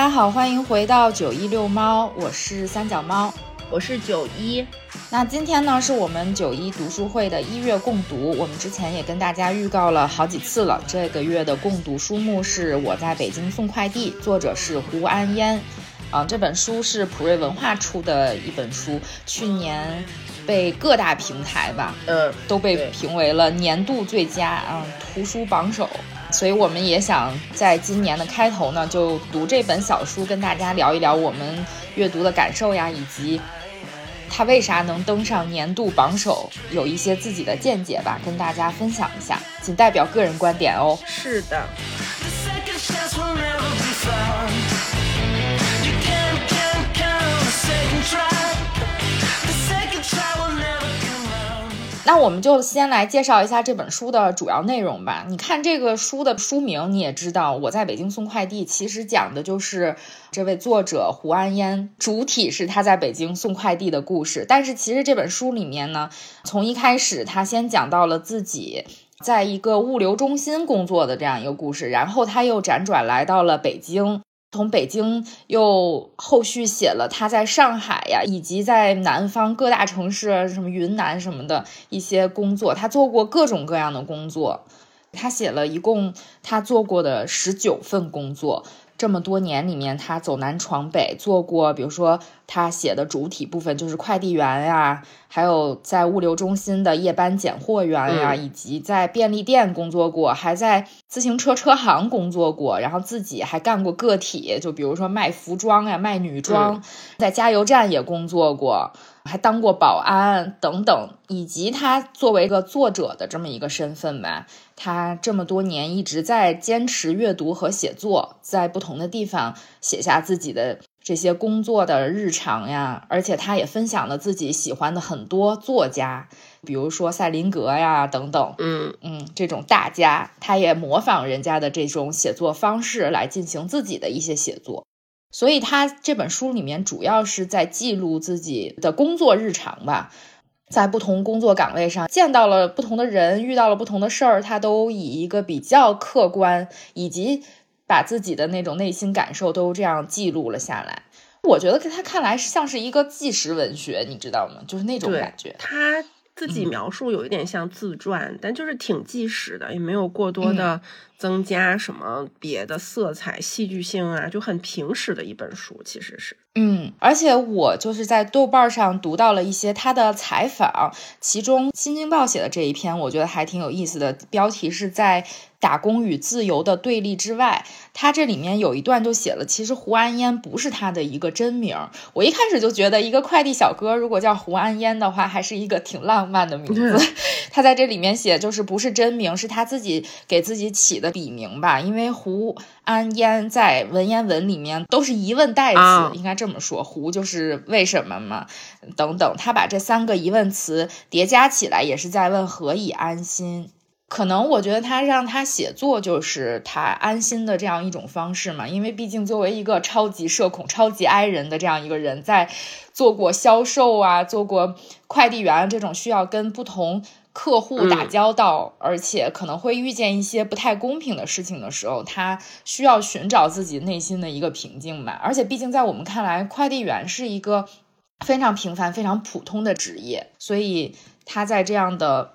家好，欢迎回到九一遛猫，我是三脚猫，我是九一。那今天呢，是我们九一读书会的一月共读。我们之前也跟大家预告了好几次了，这个月的共读书目是我在北京送快递，作者是胡安烟。啊，这本书是普瑞文化出的一本书，去年被各大平台吧，嗯，都被评为了年度最佳，嗯，图书榜首。所以我们也想在今年的开头呢，就读这本小书，跟大家聊一聊我们阅读的感受呀，以及它为啥能登上年度榜首，有一些自己的见解吧，跟大家分享一下，仅代表个人观点哦。是的。那我们就先来介绍一下这本书的主要内容吧。你看这个书的书名，你也知道，我在北京送快递，其实讲的就是这位作者胡安烟，主体是他在北京送快递的故事。但是其实这本书里面呢，从一开始他先讲到了自己在一个物流中心工作的这样一个故事，然后他又辗转来到了北京。从北京又后续写了他在上海呀，以及在南方各大城市，什么云南什么的一些工作，他做过各种各样的工作。他写了一共他做过的十九份工作。这么多年里面，他走南闯北，做过，比如说他写的主体部分就是快递员呀，还有在物流中心的夜班拣货员呀，以及在便利店工作过，还在自行车车行工作过，然后自己还干过个体，就比如说卖服装呀、卖女装，在加油站也工作过。还当过保安等等，以及他作为一个作者的这么一个身份吧，他这么多年一直在坚持阅读和写作，在不同的地方写下自己的这些工作的日常呀，而且他也分享了自己喜欢的很多作家，比如说赛林格呀等等，嗯嗯，这种大家，他也模仿人家的这种写作方式来进行自己的一些写作。所以他这本书里面主要是在记录自己的工作日常吧，在不同工作岗位上见到了不同的人，遇到了不同的事儿，他都以一个比较客观，以及把自己的那种内心感受都这样记录了下来。我觉得在他看来像是一个纪实文学，你知道吗？就是那种感觉。他自己描述有一点像自传，但就是挺纪实的，也没有过多的。增加什么别的色彩、戏剧性啊，就很平实的一本书，其实是。嗯，而且我就是在豆瓣上读到了一些他的采访，其中《新京报》写的这一篇，我觉得还挺有意思的，标题是在。打工与自由的对立之外，他这里面有一段就写了，其实胡安烟不是他的一个真名。我一开始就觉得，一个快递小哥如果叫胡安烟的话，还是一个挺浪漫的名字。他在这里面写，就是不是真名，是他自己给自己起的笔名吧？因为胡安烟在文言文里面都是疑问代词，应该这么说，胡就是为什么嘛，等等。他把这三个疑问词叠加起来，也是在问何以安心。可能我觉得他让他写作就是他安心的这样一种方式嘛，因为毕竟作为一个超级社恐、超级 I 人的这样一个人，在做过销售啊、做过快递员这种需要跟不同客户打交道，而且可能会遇见一些不太公平的事情的时候，他需要寻找自己内心的一个平静吧。而且毕竟在我们看来，快递员是一个非常平凡、非常普通的职业，所以他在这样的。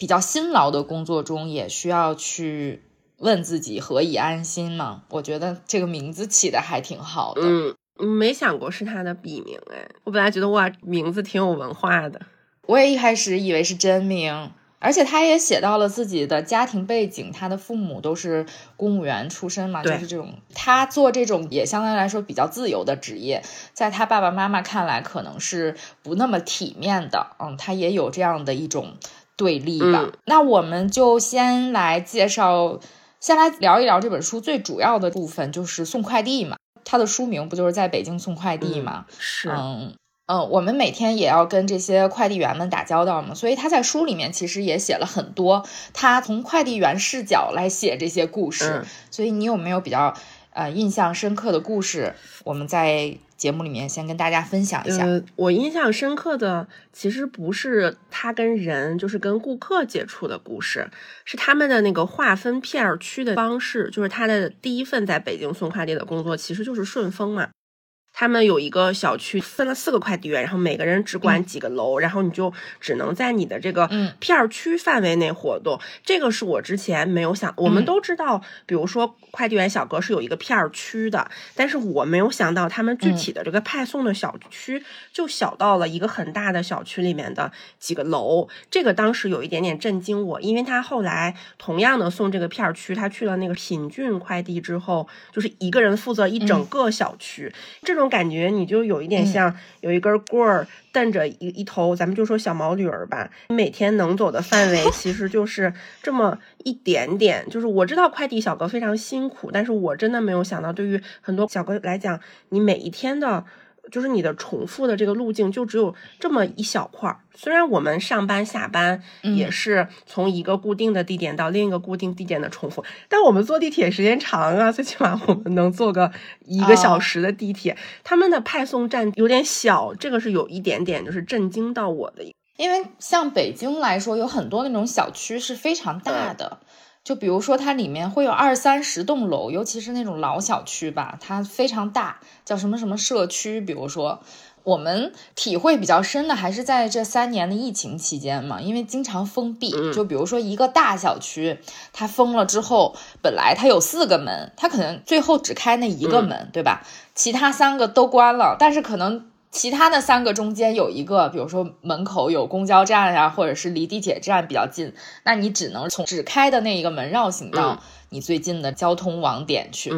比较辛劳的工作中，也需要去问自己何以安心嘛？我觉得这个名字起的还挺好的。嗯，没想过是他的笔名哎，我本来觉得哇，名字挺有文化的。我也一开始以为是真名，而且他也写到了自己的家庭背景，他的父母都是公务员出身嘛，就是这种他做这种也相对来说比较自由的职业，在他爸爸妈妈看来可能是不那么体面的。嗯，他也有这样的一种。对立吧，那我们就先来介绍，先来聊一聊这本书最主要的部分，就是送快递嘛。它的书名不就是在北京送快递吗？是，嗯嗯，我们每天也要跟这些快递员们打交道嘛，所以他在书里面其实也写了很多，他从快递员视角来写这些故事。所以你有没有比较呃印象深刻的故事，我们在节目里面先跟大家分享一下。我印象深刻的其实不是他跟人，就是跟顾客接触的故事，是他们的那个划分片区的方式。就是他的第一份在北京送快递的工作，其实就是顺丰嘛。他们有一个小区分了四个快递员，然后每个人只管几个楼，然后你就只能在你的这个片儿区范围内活动。这个是我之前没有想，我们都知道，比如说快递员小哥是有一个片儿区的，但是我没有想到他们具体的这个派送的小区就小到了一个很大的小区里面的几个楼。这个当时有一点点震惊我，因为他后来同样的送这个片儿区，他去了那个品骏快递之后，就是一个人负责一整个小区，这种。感觉你就有一点像有一根棍儿蹬着一一头，咱们就说小毛驴儿吧。你每天能走的范围 其实就是这么一点点。就是我知道快递小哥非常辛苦，但是我真的没有想到，对于很多小哥来讲，你每一天的。就是你的重复的这个路径就只有这么一小块儿。虽然我们上班下班也是从一个固定的地点到另一个固定地点的重复，但我们坐地铁时间长啊，最起码我们能坐个一个小时的地铁。他们的派送站有点小，这个是有一点点就是震惊到我的。因为像北京来说，有很多那种小区是非常大的。就比如说，它里面会有二三十栋楼，尤其是那种老小区吧，它非常大，叫什么什么社区。比如说，我们体会比较深的还是在这三年的疫情期间嘛，因为经常封闭。就比如说一个大小区，它封了之后，本来它有四个门，它可能最后只开那一个门，对吧？其他三个都关了，但是可能。其他的三个中间有一个，比如说门口有公交站呀，或者是离地铁站比较近，那你只能从只开的那一个门绕行到你最近的交通网点去。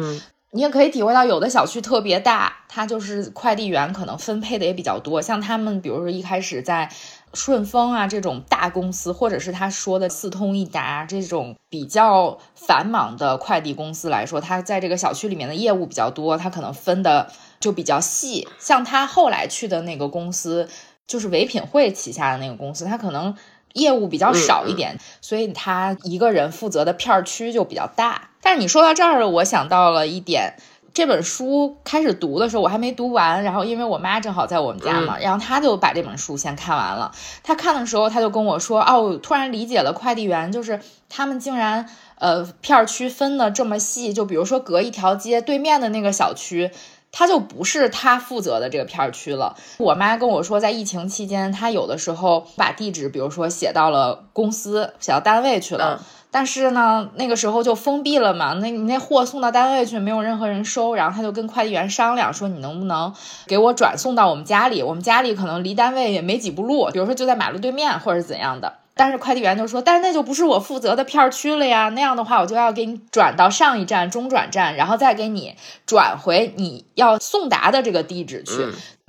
你也可以体会到，有的小区特别大，它就是快递员可能分配的也比较多。像他们，比如说一开始在顺丰啊这种大公司，或者是他说的四通一达这种比较繁忙的快递公司来说，他在这个小区里面的业务比较多，他可能分的。就比较细，像他后来去的那个公司，就是唯品会旗下的那个公司，他可能业务比较少一点，所以他一个人负责的片区就比较大。但是你说到这儿，我想到了一点，这本书开始读的时候我还没读完，然后因为我妈正好在我们家嘛，然后她就把这本书先看完了。她看的时候，她就跟我说：“哦，突然理解了快递员，就是他们竟然呃片区分的这么细，就比如说隔一条街对面的那个小区。”他就不是他负责的这个片区了。我妈跟我说，在疫情期间，他有的时候把地址，比如说写到了公司、写到单位去了，但是呢，那个时候就封闭了嘛，那你那货送到单位去，没有任何人收，然后他就跟快递员商量说，你能不能给我转送到我们家里？我们家里可能离单位也没几步路，比如说就在马路对面，或者怎样的。但是快递员就说：“但是那就不是我负责的片区了呀，那样的话我就要给你转到上一站中转站，然后再给你转回你要送达的这个地址去。”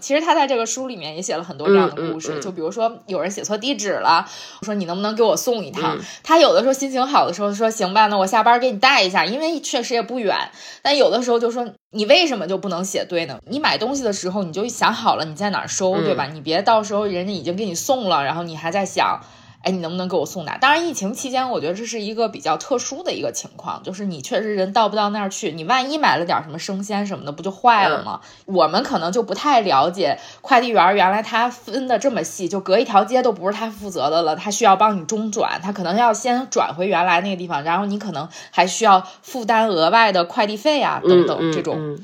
其实他在这个书里面也写了很多这样的故事，就比如说有人写错地址了，我说你能不能给我送一趟？他有的时候心情好的时候说行吧，那我下班给你带一下，因为确实也不远。但有的时候就说你为什么就不能写对呢？你买东西的时候你就想好了你在哪儿收，对吧？你别到时候人家已经给你送了，然后你还在想。哎，你能不能给我送达？当然，疫情期间，我觉得这是一个比较特殊的一个情况，就是你确实人到不到那儿去，你万一买了点什么生鲜什么的，不就坏了吗？我们可能就不太了解快递员，原来他分的这么细，就隔一条街都不是他负责的了，他需要帮你中转，他可能要先转回原来那个地方，然后你可能还需要负担额外的快递费啊，等等，这种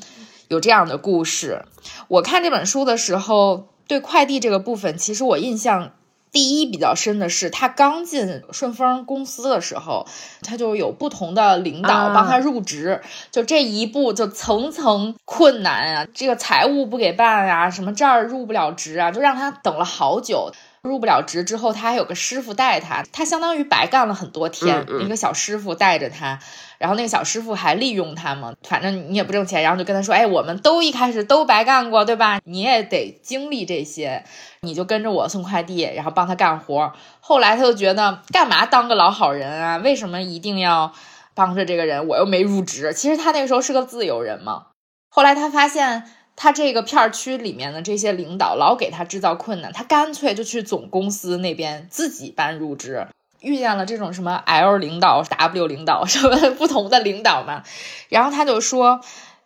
有这样的故事。我看这本书的时候，对快递这个部分，其实我印象。第一比较深的是，他刚进顺丰公司的时候，他就有不同的领导帮他入职，就这一步就层层困难啊，这个财务不给办啊，什么这儿入不了职啊，就让他等了好久。入不了职之后，他还有个师傅带他，他相当于白干了很多天。一个小师傅带着他，然后那个小师傅还利用他嘛，反正你也不挣钱，然后就跟他说：“哎，我们都一开始都白干过，对吧？你也得经历这些，你就跟着我送快递，然后帮他干活。”后来他就觉得，干嘛当个老好人啊？为什么一定要帮着这个人？我又没入职。其实他那个时候是个自由人嘛。后来他发现。他这个片区里面的这些领导老给他制造困难，他干脆就去总公司那边自己办入职。遇见了这种什么 L 领导、W 领导什么不同的领导嘛，然后他就说，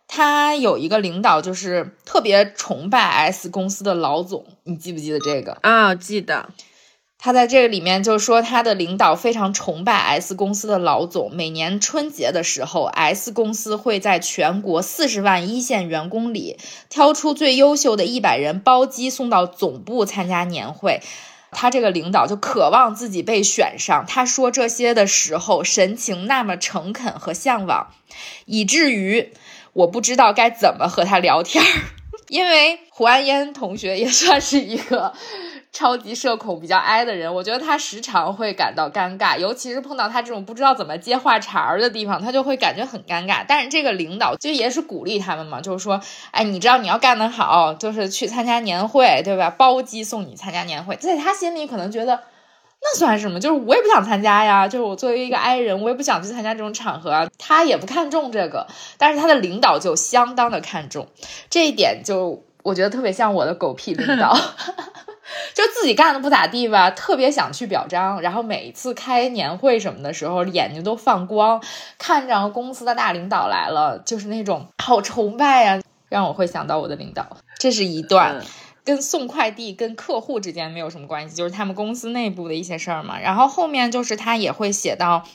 他有一个领导就是特别崇拜 S 公司的老总，你记不记得这个啊？记得。他在这个里面就说，他的领导非常崇拜 S 公司的老总。每年春节的时候，S 公司会在全国四十万一线员工里挑出最优秀的一百人，包机送到总部参加年会。他这个领导就渴望自己被选上。他说这些的时候，神情那么诚恳和向往，以至于我不知道该怎么和他聊天儿。因为胡安烟同学也算是一个。超级社恐、比较 I 的人，我觉得他时常会感到尴尬，尤其是碰到他这种不知道怎么接话茬儿的地方，他就会感觉很尴尬。但是这个领导就也是鼓励他们嘛，就是说，哎，你知道你要干得好，就是去参加年会，对吧？包机送你参加年会，在他心里可能觉得那算什么？就是我也不想参加呀，就是我作为一个 I 人，我也不想去参加这种场合啊。他也不看重这个，但是他的领导就相当的看重这一点，就我觉得特别像我的狗屁领导。就自己干的不咋地吧，特别想去表彰，然后每一次开年会什么的时候，眼睛都放光，看着公司的大领导来了，就是那种好崇拜呀，让我会想到我的领导。这是一段 跟送快递、跟客户之间没有什么关系，就是他们公司内部的一些事儿嘛。然后后面就是他也会写到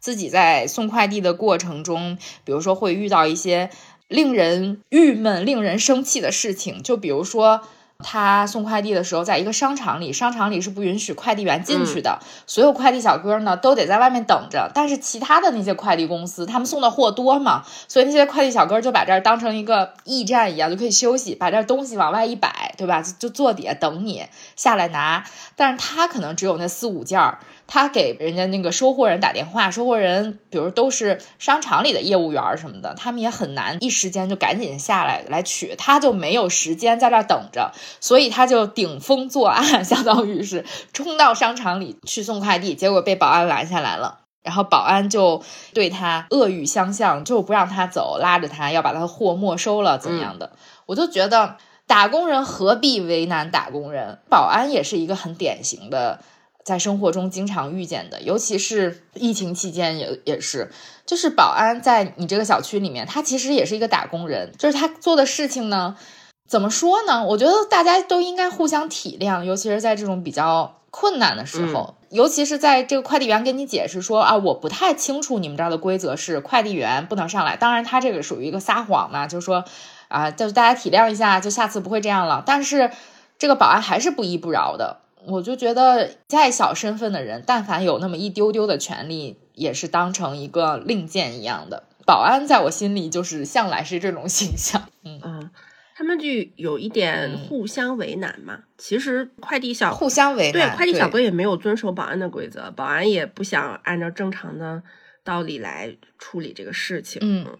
自己在送快递的过程中，比如说会遇到一些令人郁闷、令人生气的事情，就比如说。他送快递的时候，在一个商场里，商场里是不允许快递员进去的，所有快递小哥呢都得在外面等着。但是其他的那些快递公司，他们送的货多嘛，所以那些快递小哥就把这儿当成一个驿站一样，就可以休息，把这东西往外一摆，对吧？就坐底下等你下来拿。但是他可能只有那四五件儿。他给人家那个收货人打电话，收货人比如都是商场里的业务员什么的，他们也很难一时间就赶紧下来来取，他就没有时间在这等着，所以他就顶风作案，相当于是冲到商场里去送快递，结果被保安拦下来了，然后保安就对他恶语相向，就不让他走，拉着他要把他的货没收了怎样的，我就觉得打工人何必为难打工人，保安也是一个很典型的。在生活中经常遇见的，尤其是疫情期间也也是，就是保安在你这个小区里面，他其实也是一个打工人，就是他做的事情呢，怎么说呢？我觉得大家都应该互相体谅，尤其是在这种比较困难的时候，尤其是在这个快递员跟你解释说啊，我不太清楚你们这儿的规则是快递员不能上来，当然他这个属于一个撒谎嘛，就是说啊，就是大家体谅一下，就下次不会这样了。但是这个保安还是不依不饶的。我就觉得，再小身份的人，但凡有那么一丢丢的权利，也是当成一个令箭一样的。保安在我心里就是向来是这种形象。嗯嗯，他们就有一点互相为难嘛。其实快递小互相为难，对快递小哥也没有遵守保安的规则，保安也不想按照正常的道理来处理这个事情。嗯。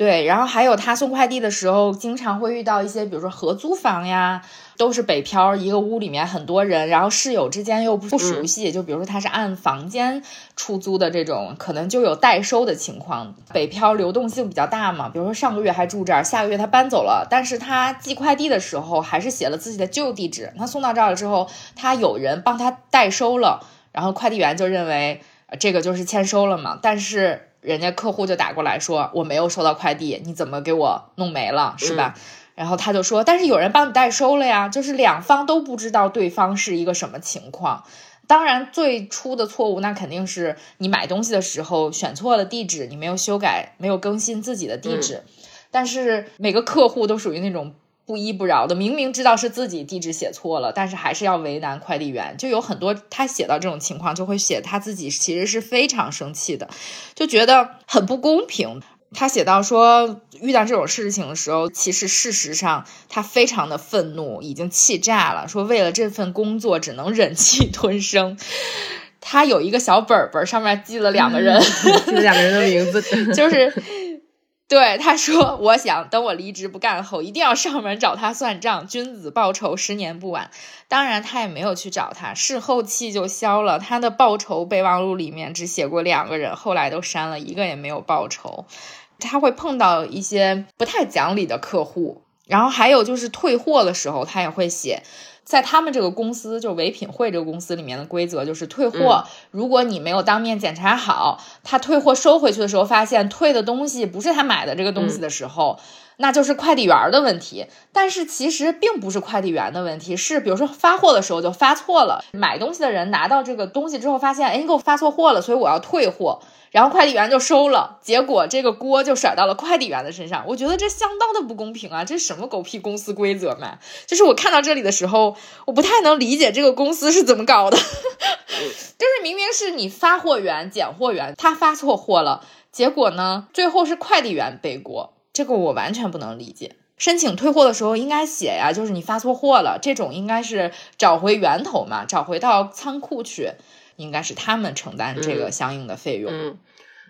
对，然后还有他送快递的时候，经常会遇到一些，比如说合租房呀，都是北漂，一个屋里面很多人，然后室友之间又不熟悉，就比如说他是按房间出租的这种，可能就有代收的情况。北漂流动性比较大嘛，比如说上个月还住这儿，下个月他搬走了，但是他寄快递的时候还是写了自己的旧地址。他送到这儿了之后，他有人帮他代收了，然后快递员就认为这个就是签收了嘛，但是。人家客户就打过来说我没有收到快递，你怎么给我弄没了是吧？然后他就说，但是有人帮你代收了呀，就是两方都不知道对方是一个什么情况。当然最初的错误那肯定是你买东西的时候选错了地址，你没有修改，没有更新自己的地址。但是每个客户都属于那种。不依不饶的，明明知道是自己地址写错了，但是还是要为难快递员。就有很多他写到这种情况，就会写他自己其实是非常生气的，就觉得很不公平。他写到说，遇到这种事情的时候，其实事实上他非常的愤怒，已经气炸了。说为了这份工作，只能忍气吞声。他有一个小本本，上面记了两个人，记了两个人的名字，就是。对他说：“我想等我离职不干后，一定要上门找他算账，君子报仇，十年不晚。”当然，他也没有去找他，事后气就消了。他的报仇备忘录里面只写过两个人，后来都删了，一个也没有报仇。他会碰到一些不太讲理的客户，然后还有就是退货的时候，他也会写，在他们这个公司，就唯品会这个公司里面的规则就是退货，如果你没有当面检查好，他退货收回去的时候，发现退的东西不是他买的这个东西的时候。那就是快递员的问题，但是其实并不是快递员的问题，是比如说发货的时候就发错了，买东西的人拿到这个东西之后发现，哎，你给我发错货了，所以我要退货，然后快递员就收了，结果这个锅就甩到了快递员的身上，我觉得这相当的不公平啊！这是什么狗屁公司规则嘛？就是我看到这里的时候，我不太能理解这个公司是怎么搞的，就是明明是你发货员、拣货员他发错货了，结果呢，最后是快递员背锅。这个我完全不能理解。申请退货的时候应该写呀，就是你发错货了，这种应该是找回源头嘛，找回到仓库去，应该是他们承担这个相应的费用。嗯，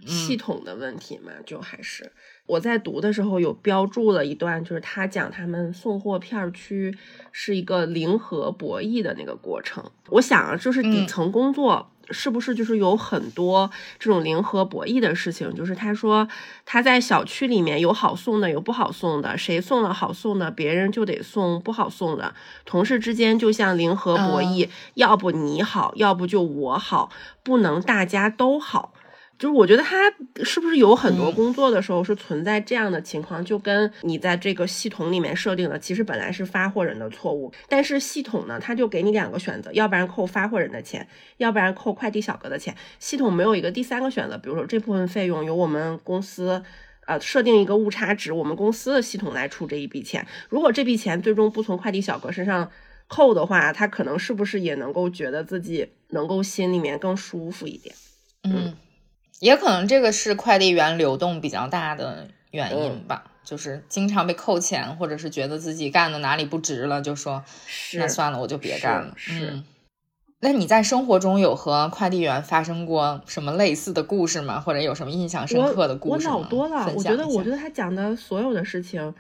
系统的问题嘛，就还是我在读的时候有标注了一段，就是他讲他们送货片区是一个零和博弈的那个过程。我想啊，就是底层工作。是不是就是有很多这种零和博弈的事情？就是他说他在小区里面有好送的，有不好送的，谁送了好送的，别人就得送不好送的。同事之间就像零和博弈，要不你好，要不就我好，不能大家都好。就是我觉得他是不是有很多工作的时候是存在这样的情况，就跟你在这个系统里面设定的，其实本来是发货人的错误，但是系统呢，他就给你两个选择，要不然扣发货人的钱，要不然扣快递小哥的钱，系统没有一个第三个选择，比如说这部分费用由我们公司，呃，设定一个误差值，我们公司的系统来出这一笔钱，如果这笔钱最终不从快递小哥身上扣的话，他可能是不是也能够觉得自己能够心里面更舒服一点？嗯。也可能这个是快递员流动比较大的原因吧，就是经常被扣钱，或者是觉得自己干的哪里不值了，就说那算了，我就别干了。是，那你在生活中有和快递员发生过什么类似的故事吗？或者有什么印象深刻的故事吗？我老多了，我觉得，我觉得他讲的所有的事情，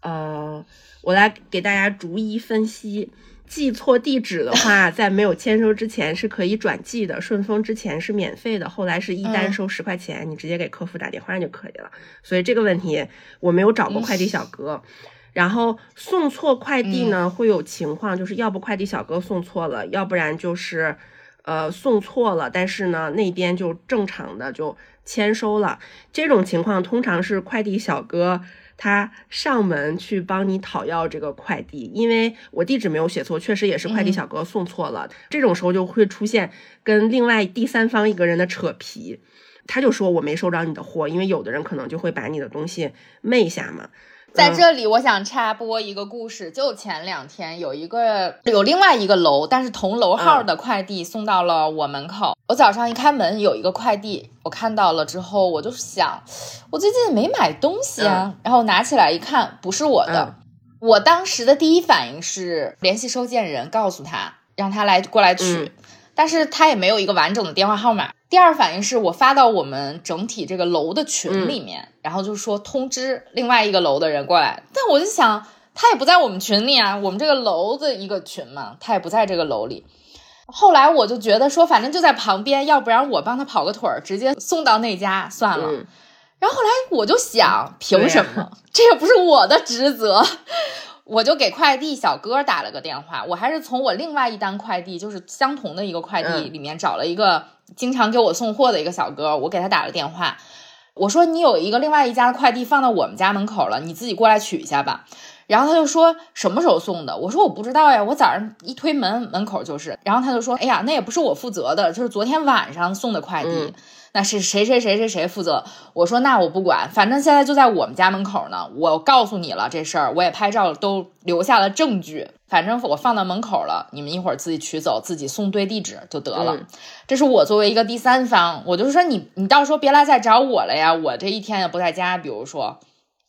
呃，我来给大家逐一分析。寄错地址的话，在没有签收之前是可以转寄的。顺丰之前是免费的，后来是一单收十块钱，你直接给客服打电话就可以了。所以这个问题我没有找过快递小哥。然后送错快递呢，会有情况，就是要不快递小哥送错了，要不然就是呃送错了，但是呢那边就正常的就签收了。这种情况通常是快递小哥。他上门去帮你讨要这个快递，因为我地址没有写错，确实也是快递小哥送错了。这种时候就会出现跟另外第三方一个人的扯皮，他就说我没收着你的货，因为有的人可能就会把你的东西昧下嘛。在这里，我想插播一个故事。就前两天，有一个有另外一个楼，但是同楼号的快递送到了我门口。我早上一开门，有一个快递，我看到了之后，我就想，我最近没买东西啊。然后拿起来一看，不是我的。我当时的第一反应是联系收件人，告诉他让他来过来取。但是他也没有一个完整的电话号码。第二反应是我发到我们整体这个楼的群里面，然后就是说通知另外一个楼的人过来。但我就想，他也不在我们群里啊，我们这个楼的一个群嘛，他也不在这个楼里。后来我就觉得说，反正就在旁边，要不然我帮他跑个腿儿，直接送到那家算了。然后后来我就想，凭什么？这也不是我的职责。我就给快递小哥打了个电话，我还是从我另外一单快递，就是相同的一个快递里面找了一个经常给我送货的一个小哥，我给他打了电话，我说你有一个另外一家的快递放到我们家门口了，你自己过来取一下吧。然后他就说什么时候送的？我说我不知道呀，我早上一推门门口就是。然后他就说，哎呀，那也不是我负责的，就是昨天晚上送的快递。那是谁谁谁谁谁负责？我说那我不管，反正现在就在我们家门口呢。我告诉你了这事儿，我也拍照都留下了证据。反正我放到门口了，你们一会儿自己取走，自己送对地址就得了。这是我作为一个第三方，我就是说你你到时候别来再找我了呀，我这一天也不在家。比如说。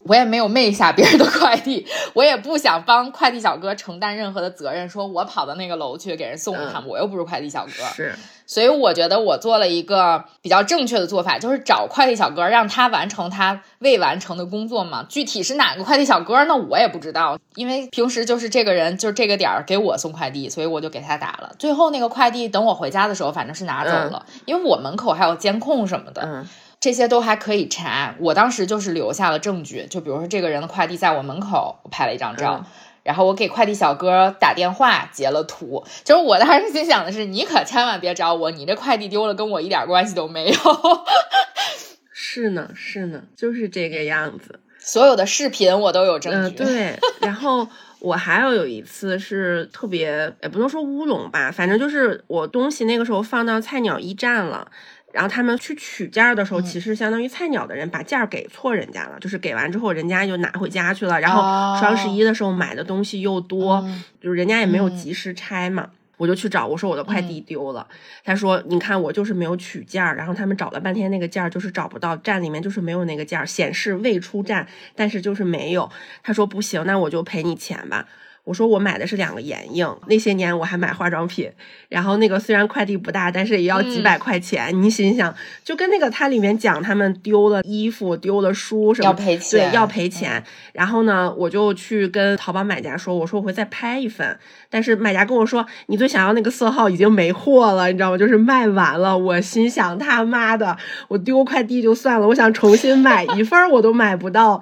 我也没有昧下别人的快递，我也不想帮快递小哥承担任何的责任。说我跑到那个楼去给人送他们，我又不是快递小哥。是，所以我觉得我做了一个比较正确的做法，就是找快递小哥，让他完成他未完成的工作嘛。具体是哪个快递小哥，那我也不知道，因为平时就是这个人，就是这个点儿给我送快递，所以我就给他打了。最后那个快递等我回家的时候，反正是拿走了，因为我门口还有监控什么的。这些都还可以查。我当时就是留下了证据，就比如说这个人的快递在我门口，我拍了一张照。然后我给快递小哥打电话截了图，就是我当时心想的是，你可千万别找我，你这快递丢了跟我一点关系都没有。是呢，是呢，就是这个样子。所有的视频我都有证据。嗯，对。然后我还有有一次是特别，也不能说乌龙吧，反正就是我东西那个时候放到菜鸟驿站了。然后他们去取件儿的时候，其实相当于菜鸟的人把件儿给错人家了，就是给完之后人家就拿回家去了。然后双十一的时候买的东西又多，就是人家也没有及时拆嘛，我就去找，我说我的快递丢了。他说你看我就是没有取件儿，然后他们找了半天那个件儿就是找不到，站里面就是没有那个件儿，显示未出站，但是就是没有。他说不行，那我就赔你钱吧。我说我买的是两个眼影，那些年我还买化妆品，然后那个虽然快递不大，但是也要几百块钱。你心想，就跟那个它里面讲他们丢了衣服、丢了书什么，要赔钱，对，要赔钱。然后呢，我就去跟淘宝买家说，我说我会再拍一份，但是买家跟我说，你最想要那个色号已经没货了，你知道吗？就是卖完了。我心想他妈的，我丢快递就算了，我想重新买一份我都买不到。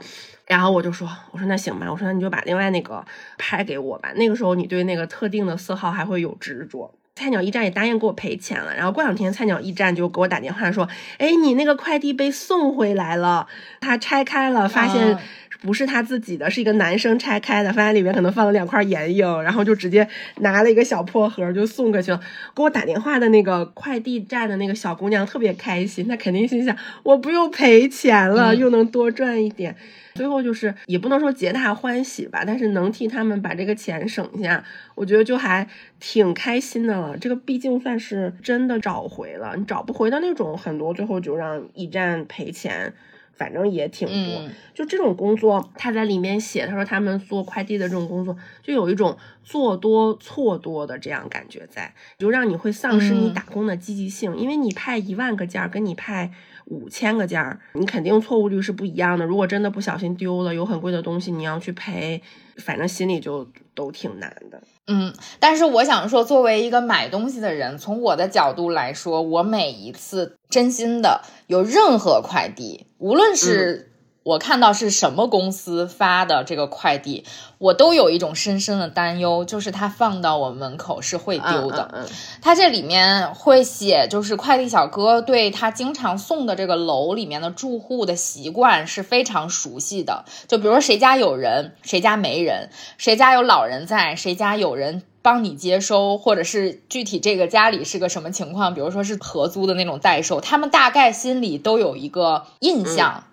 然后我就说，我说那行吧，我说那你就把另外那个拍给我吧。那个时候你对那个特定的色号还会有执着。菜鸟驿站也答应给我赔钱了。然后过两天菜鸟驿站就给我打电话说，哎，你那个快递被送回来了，他拆开了，发现不是他自己的，是一个男生拆开的，发现里面可能放了两块眼影，然后就直接拿了一个小破盒就送过去了。给我打电话的那个快递站的那个小姑娘特别开心，她肯定心想，我不用赔钱了，又能多赚一点。最后就是也不能说皆大欢喜吧，但是能替他们把这个钱省下，我觉得就还挺开心的了。这个毕竟算是真的找回了，你找不回的那种，很多最后就让驿站赔钱，反正也挺多。就这种工作，他在里面写，他说他们做快递的这种工作，就有一种做多错多的这样感觉在，就让你会丧失你打工的积极性，因为你派一万个件儿跟你派。五千个件儿，你肯定错误率是不一样的。如果真的不小心丢了，有很贵的东西，你要去赔，反正心里就都挺难的。嗯，但是我想说，作为一个买东西的人，从我的角度来说，我每一次真心的有任何快递，无论是。我看到是什么公司发的这个快递，我都有一种深深的担忧，就是它放到我门口是会丢的。它这里面会写，就是快递小哥对他经常送的这个楼里面的住户的习惯是非常熟悉的。就比如说谁家有人，谁家没人，谁家有老人在，谁家有人帮你接收，或者是具体这个家里是个什么情况，比如说是合租的那种代收，他们大概心里都有一个印象。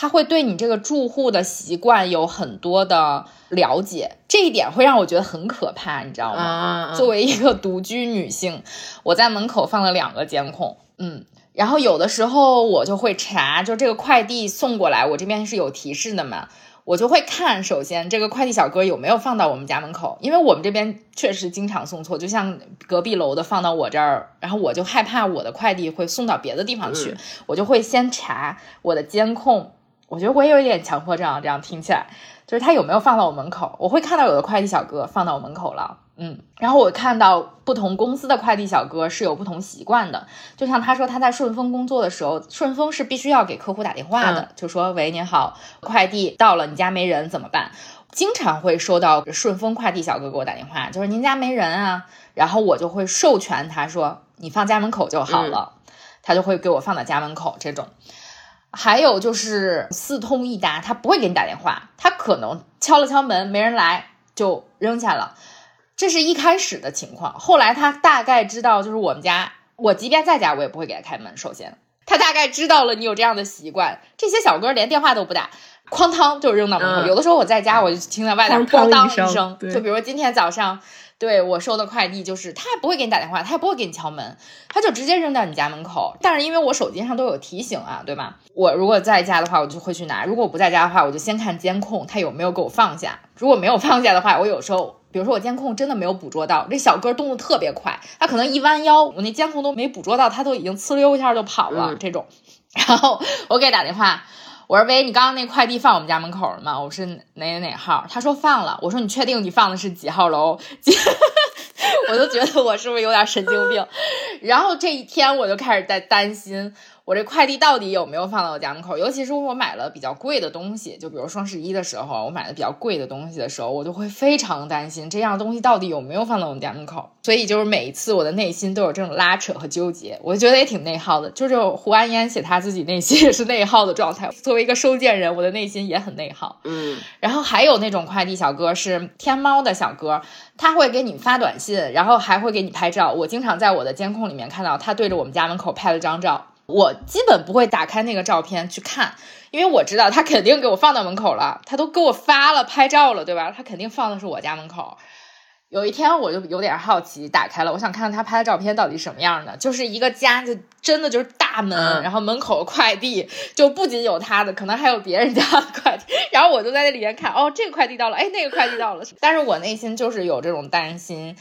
他会对你这个住户的习惯有很多的了解，这一点会让我觉得很可怕，你知道吗？作为一个独居女性，我在门口放了两个监控，嗯，然后有的时候我就会查，就这个快递送过来，我这边是有提示的嘛，我就会看，首先这个快递小哥有没有放到我们家门口，因为我们这边确实经常送错，就像隔壁楼的放到我这儿，然后我就害怕我的快递会送到别的地方去，我就会先查我的监控。我觉得我也有一点强迫症，这样听起来，就是他有没有放到我门口？我会看到有的快递小哥放到我门口了，嗯，然后我看到不同公司的快递小哥是有不同习惯的，就像他说他在顺丰工作的时候，顺丰是必须要给客户打电话的，就说喂，您好，快递到了，你家没人怎么办？经常会收到顺丰快递小哥给我打电话，就是您家没人啊，然后我就会授权他说你放家门口就好了，他就会给我放到家门口这种。还有就是四通一达，他不会给你打电话，他可能敲了敲门，没人来就扔下了。这是一开始的情况，后来他大概知道，就是我们家，我即便在家，我也不会给他开门。首先，他大概知道了你有这样的习惯，这些小哥连电话都不打，哐当就扔到门口。有的时候我在家，我就听到外面哐当一声，就比如说今天早上。对我收的快递，就是他也不会给你打电话，他也不会给你敲门，他就直接扔到你家门口。但是因为我手机上都有提醒啊，对吧？我如果在家的话，我就会去拿；如果我不在家的话，我就先看监控，他有没有给我放下。如果没有放下的话，我有时候，比如说我监控真的没有捕捉到，这小哥动作特别快，他可能一弯腰，我那监控都没捕捉到，他都已经呲溜一下就跑了这种。然后我给他打电话。我说喂，你刚刚那快递放我们家门口了吗？我是哪哪哪号？他说放了。我说你确定你放的是几号楼？我都觉得我是不是有点神经病？然后这一天我就开始在担心，我这快递到底有没有放到我家门口？尤其是我买了比较贵的东西，就比如双十一的时候，我买的比较贵的东西的时候，我就会非常担心这样东西到底有没有放到我们家门口。所以就是每一次我的内心都有这种拉扯和纠结，我觉得也挺内耗的。就是胡安烟写他自己内心也是内耗的状态。作为一个收件人，我的内心也很内耗。嗯，然后还有那种快递小哥是天猫的小哥，他会给你发短信，然后还会给你拍照。我经常在我的监控里面看到他对着我们家门口拍了张照。我基本不会打开那个照片去看，因为我知道他肯定给我放到门口了，他都给我发了拍照了，对吧？他肯定放的是我家门口。有一天我就有点好奇，打开了，我想看看他拍的照片到底什么样的，就是一个家，就真的就是大门，然后门口快递就不仅有他的，可能还有别人家的快递。然后我就在那里面看，哦，这个快递到了，哎，那个快递到了，但是我内心就是有这种担心。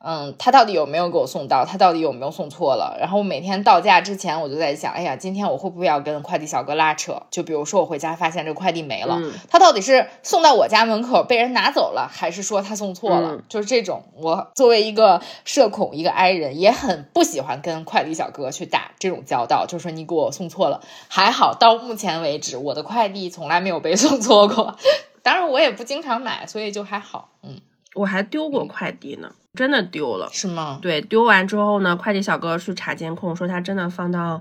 嗯，他到底有没有给我送到？他到底有没有送错了？然后我每天到家之前，我就在想，哎呀，今天我会不会要跟快递小哥拉扯？就比如说我回家发现这个快递没了，他到底是送到我家门口被人拿走了，还是说他送错了？就是这种，我作为一个社恐、一个 I 人，也很不喜欢跟快递小哥去打这种交道。就说你给我送错了，还好到目前为止，我的快递从来没有被送错过。当然我也不经常买，所以就还好。嗯，我还丢过快递呢。真的丢了是吗？对，丢完之后呢，快递小哥去查监控，说他真的放到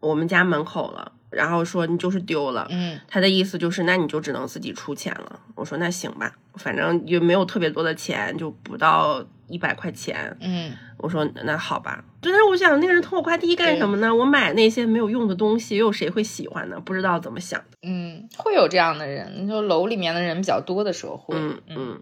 我们家门口了，然后说你就是丢了。嗯，他的意思就是那你就只能自己出钱了。我说那行吧，反正也没有特别多的钱，就不到一百块钱。嗯，我说那好吧。但是我想那个人偷我快递干什么呢？我买那些没有用的东西，又有谁会喜欢呢？不知道怎么想的。嗯，会有这样的人，就楼里面的人比较多的时候会。嗯嗯。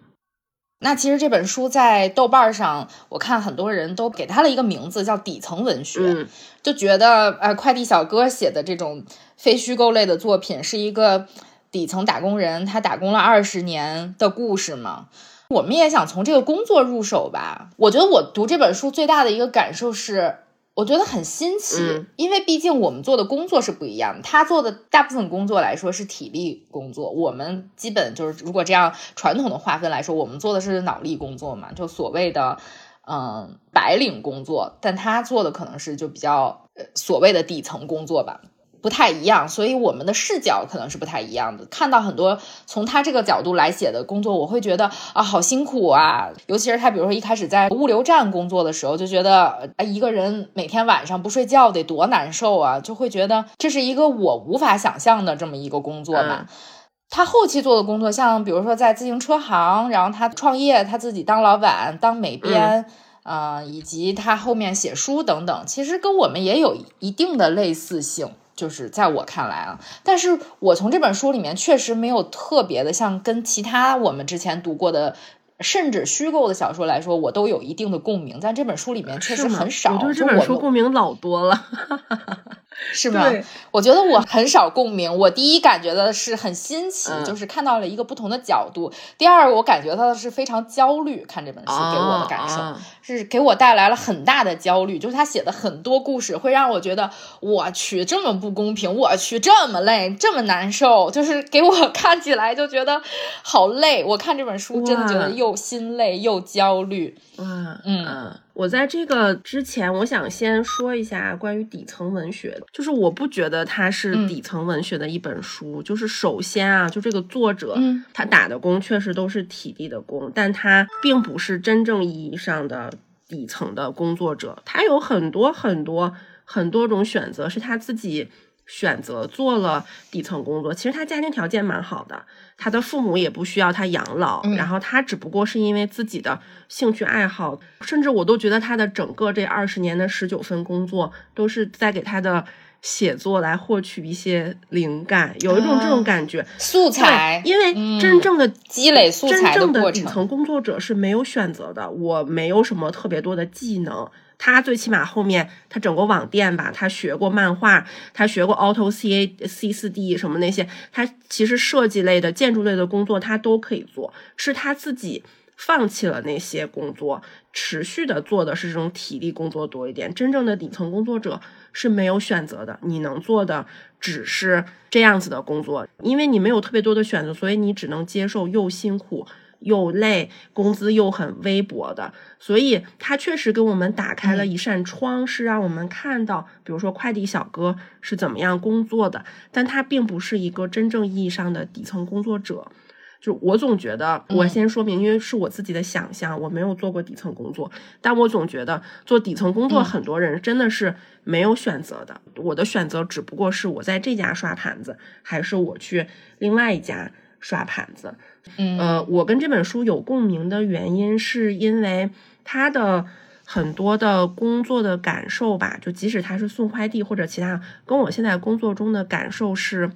那其实这本书在豆瓣上，我看很多人都给他了一个名字，叫底层文学，就觉得呃，快递小哥写的这种非虚构类的作品是一个底层打工人，他打工了二十年的故事嘛。我们也想从这个工作入手吧。我觉得我读这本书最大的一个感受是。我觉得很新奇，因为毕竟我们做的工作是不一样的。他做的大部分工作来说是体力工作，我们基本就是如果这样传统的划分来说，我们做的是脑力工作嘛，就所谓的嗯白领工作。但他做的可能是就比较呃所谓的底层工作吧。不太一样，所以我们的视角可能是不太一样的。看到很多从他这个角度来写的工作，我会觉得啊，好辛苦啊！尤其是他，比如说一开始在物流站工作的时候，就觉得啊，一个人每天晚上不睡觉得多难受啊，就会觉得这是一个我无法想象的这么一个工作嘛。他后期做的工作，像比如说在自行车行，然后他创业，他自己当老板、当美编，啊，以及他后面写书等等，其实跟我们也有一定的类似性。就是在我看来啊，但是我从这本书里面确实没有特别的像跟其他我们之前读过的，甚至虚构的小说来说，我都有一定的共鸣。但这本书里面确实很少。我对这本书共鸣老多了。是吧？我觉得我很少共鸣。我第一感觉的是很新奇，就是看到了一个不同的角度。第二，我感觉到的是非常焦虑。看这本书给我的感受是给我带来了很大的焦虑。就是他写的很多故事会让我觉得，我去这么不公平，我去这么累，这么难受，就是给我 看起来就觉得好累。我看这本书真的觉得又心累又焦虑。哇，嗯。我在这个之前，我想先说一下关于底层文学，就是我不觉得它是底层文学的一本书。就是首先啊，就这个作者，他打的工确实都是体力的工，但他并不是真正意义上的底层的工作者。他有很多很多很多种选择，是他自己选择做了底层工作。其实他家庭条件蛮好的。他的父母也不需要他养老，然后他只不过是因为自己的兴趣爱好，甚至我都觉得他的整个这二十年的十九份工作都是在给他的写作来获取一些灵感，有一种这种感觉，素材。因为真正的积累素材真正的，底层工作者是没有选择的。我没有什么特别多的技能。他最起码后面他整个网店吧，他学过漫画，他学过 Auto C A C 四 D 什么那些，他其实设计类的、建筑类的工作他都可以做，是他自己放弃了那些工作，持续的做的是这种体力工作多一点。真正的底层工作者是没有选择的，你能做的只是这样子的工作，因为你没有特别多的选择，所以你只能接受又辛苦。又累，工资又很微薄的。所以它确实给我们打开了一扇窗，是让我们看到，比如说快递小哥是怎么样工作的，但他并不是一个真正意义上的底层工作者。就我总觉得，我先说明，因为是我自己的想象，我没有做过底层工作，但我总觉得做底层工作，很多人真的是没有选择的。我的选择只不过是我在这家刷盘子，还是我去另外一家刷盘子。嗯，呃，我跟这本书有共鸣的原因，是因为他的很多的工作的感受吧，就即使他是送快递或者其他，跟我现在工作中的感受是。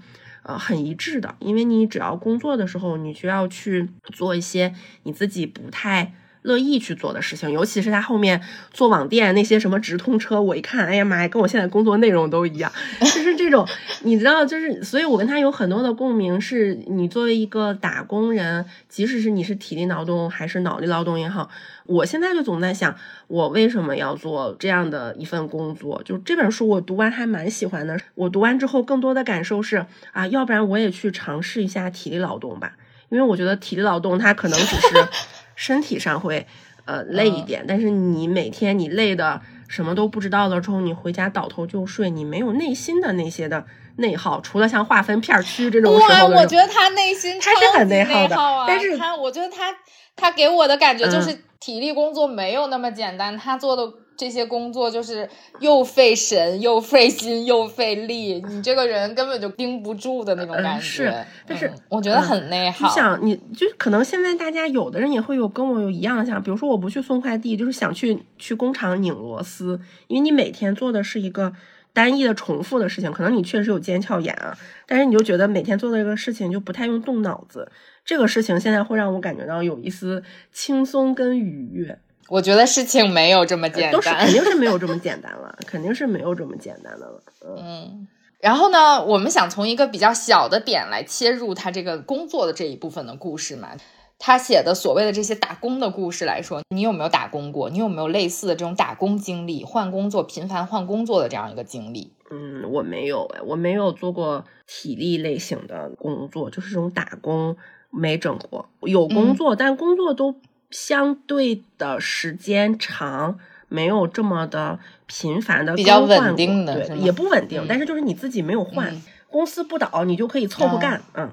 呃，很一致的，因为你只要工作的时候，你就要去做一些你自己不太乐意去做的事情，尤其是他后面做网店那些什么直通车，我一看，哎呀妈呀，跟我现在工作内容都一样，就是这种，你知道，就是，所以我跟他有很多的共鸣。是你作为一个打工人，即使是你是体力劳动还是脑力劳动也好。我现在就总在想，我为什么要做这样的一份工作？就这本书我读完还蛮喜欢的。我读完之后，更多的感受是啊，要不然我也去尝试一下体力劳动吧。因为我觉得体力劳动它可能只是身体上会呃累一点，但是你每天你累的什么都不知道了之后，你回家倒头就睡，你没有内心的那些的内耗，除了像划分片区这种时候，我觉得他内心他是很内耗的，但是他我觉得他他给我的感觉就是。体力工作没有那么简单，他做的这些工作就是又费神又费心又费力，你这个人根本就盯不住的那种感觉。是，但是我觉得很内耗。你想，你就可能现在大家有的人也会有跟我有一样的想，比如说我不去送快递，就是想去去工厂拧螺丝，因为你每天做的是一个单一的重复的事情，可能你确实有腱鞘炎啊，但是你就觉得每天做的这个事情就不太用动脑子。这个事情现在会让我感觉到有一丝轻松跟愉悦。我觉得事情没有这么简单，都是肯定是没有这么简单了，肯定是没有这么简单的了。嗯，然后呢，我们想从一个比较小的点来切入他这个工作的这一部分的故事嘛。他写的所谓的这些打工的故事来说，你有没有打工过？你有没有类似的这种打工经历、换工作、频繁换工作的这样一个经历？嗯，我没有哎，我没有做过体力类型的工作，就是这种打工。没整过，有工作，但工作都相对的时间长，没有这么的频繁的比较稳定的，对，也不稳定，但是就是你自己没有换，公司不倒，你就可以凑合干，嗯。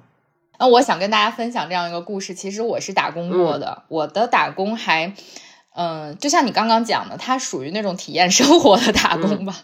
那我想跟大家分享这样一个故事，其实我是打工过的，我的打工还，嗯，就像你刚刚讲的，它属于那种体验生活的打工吧，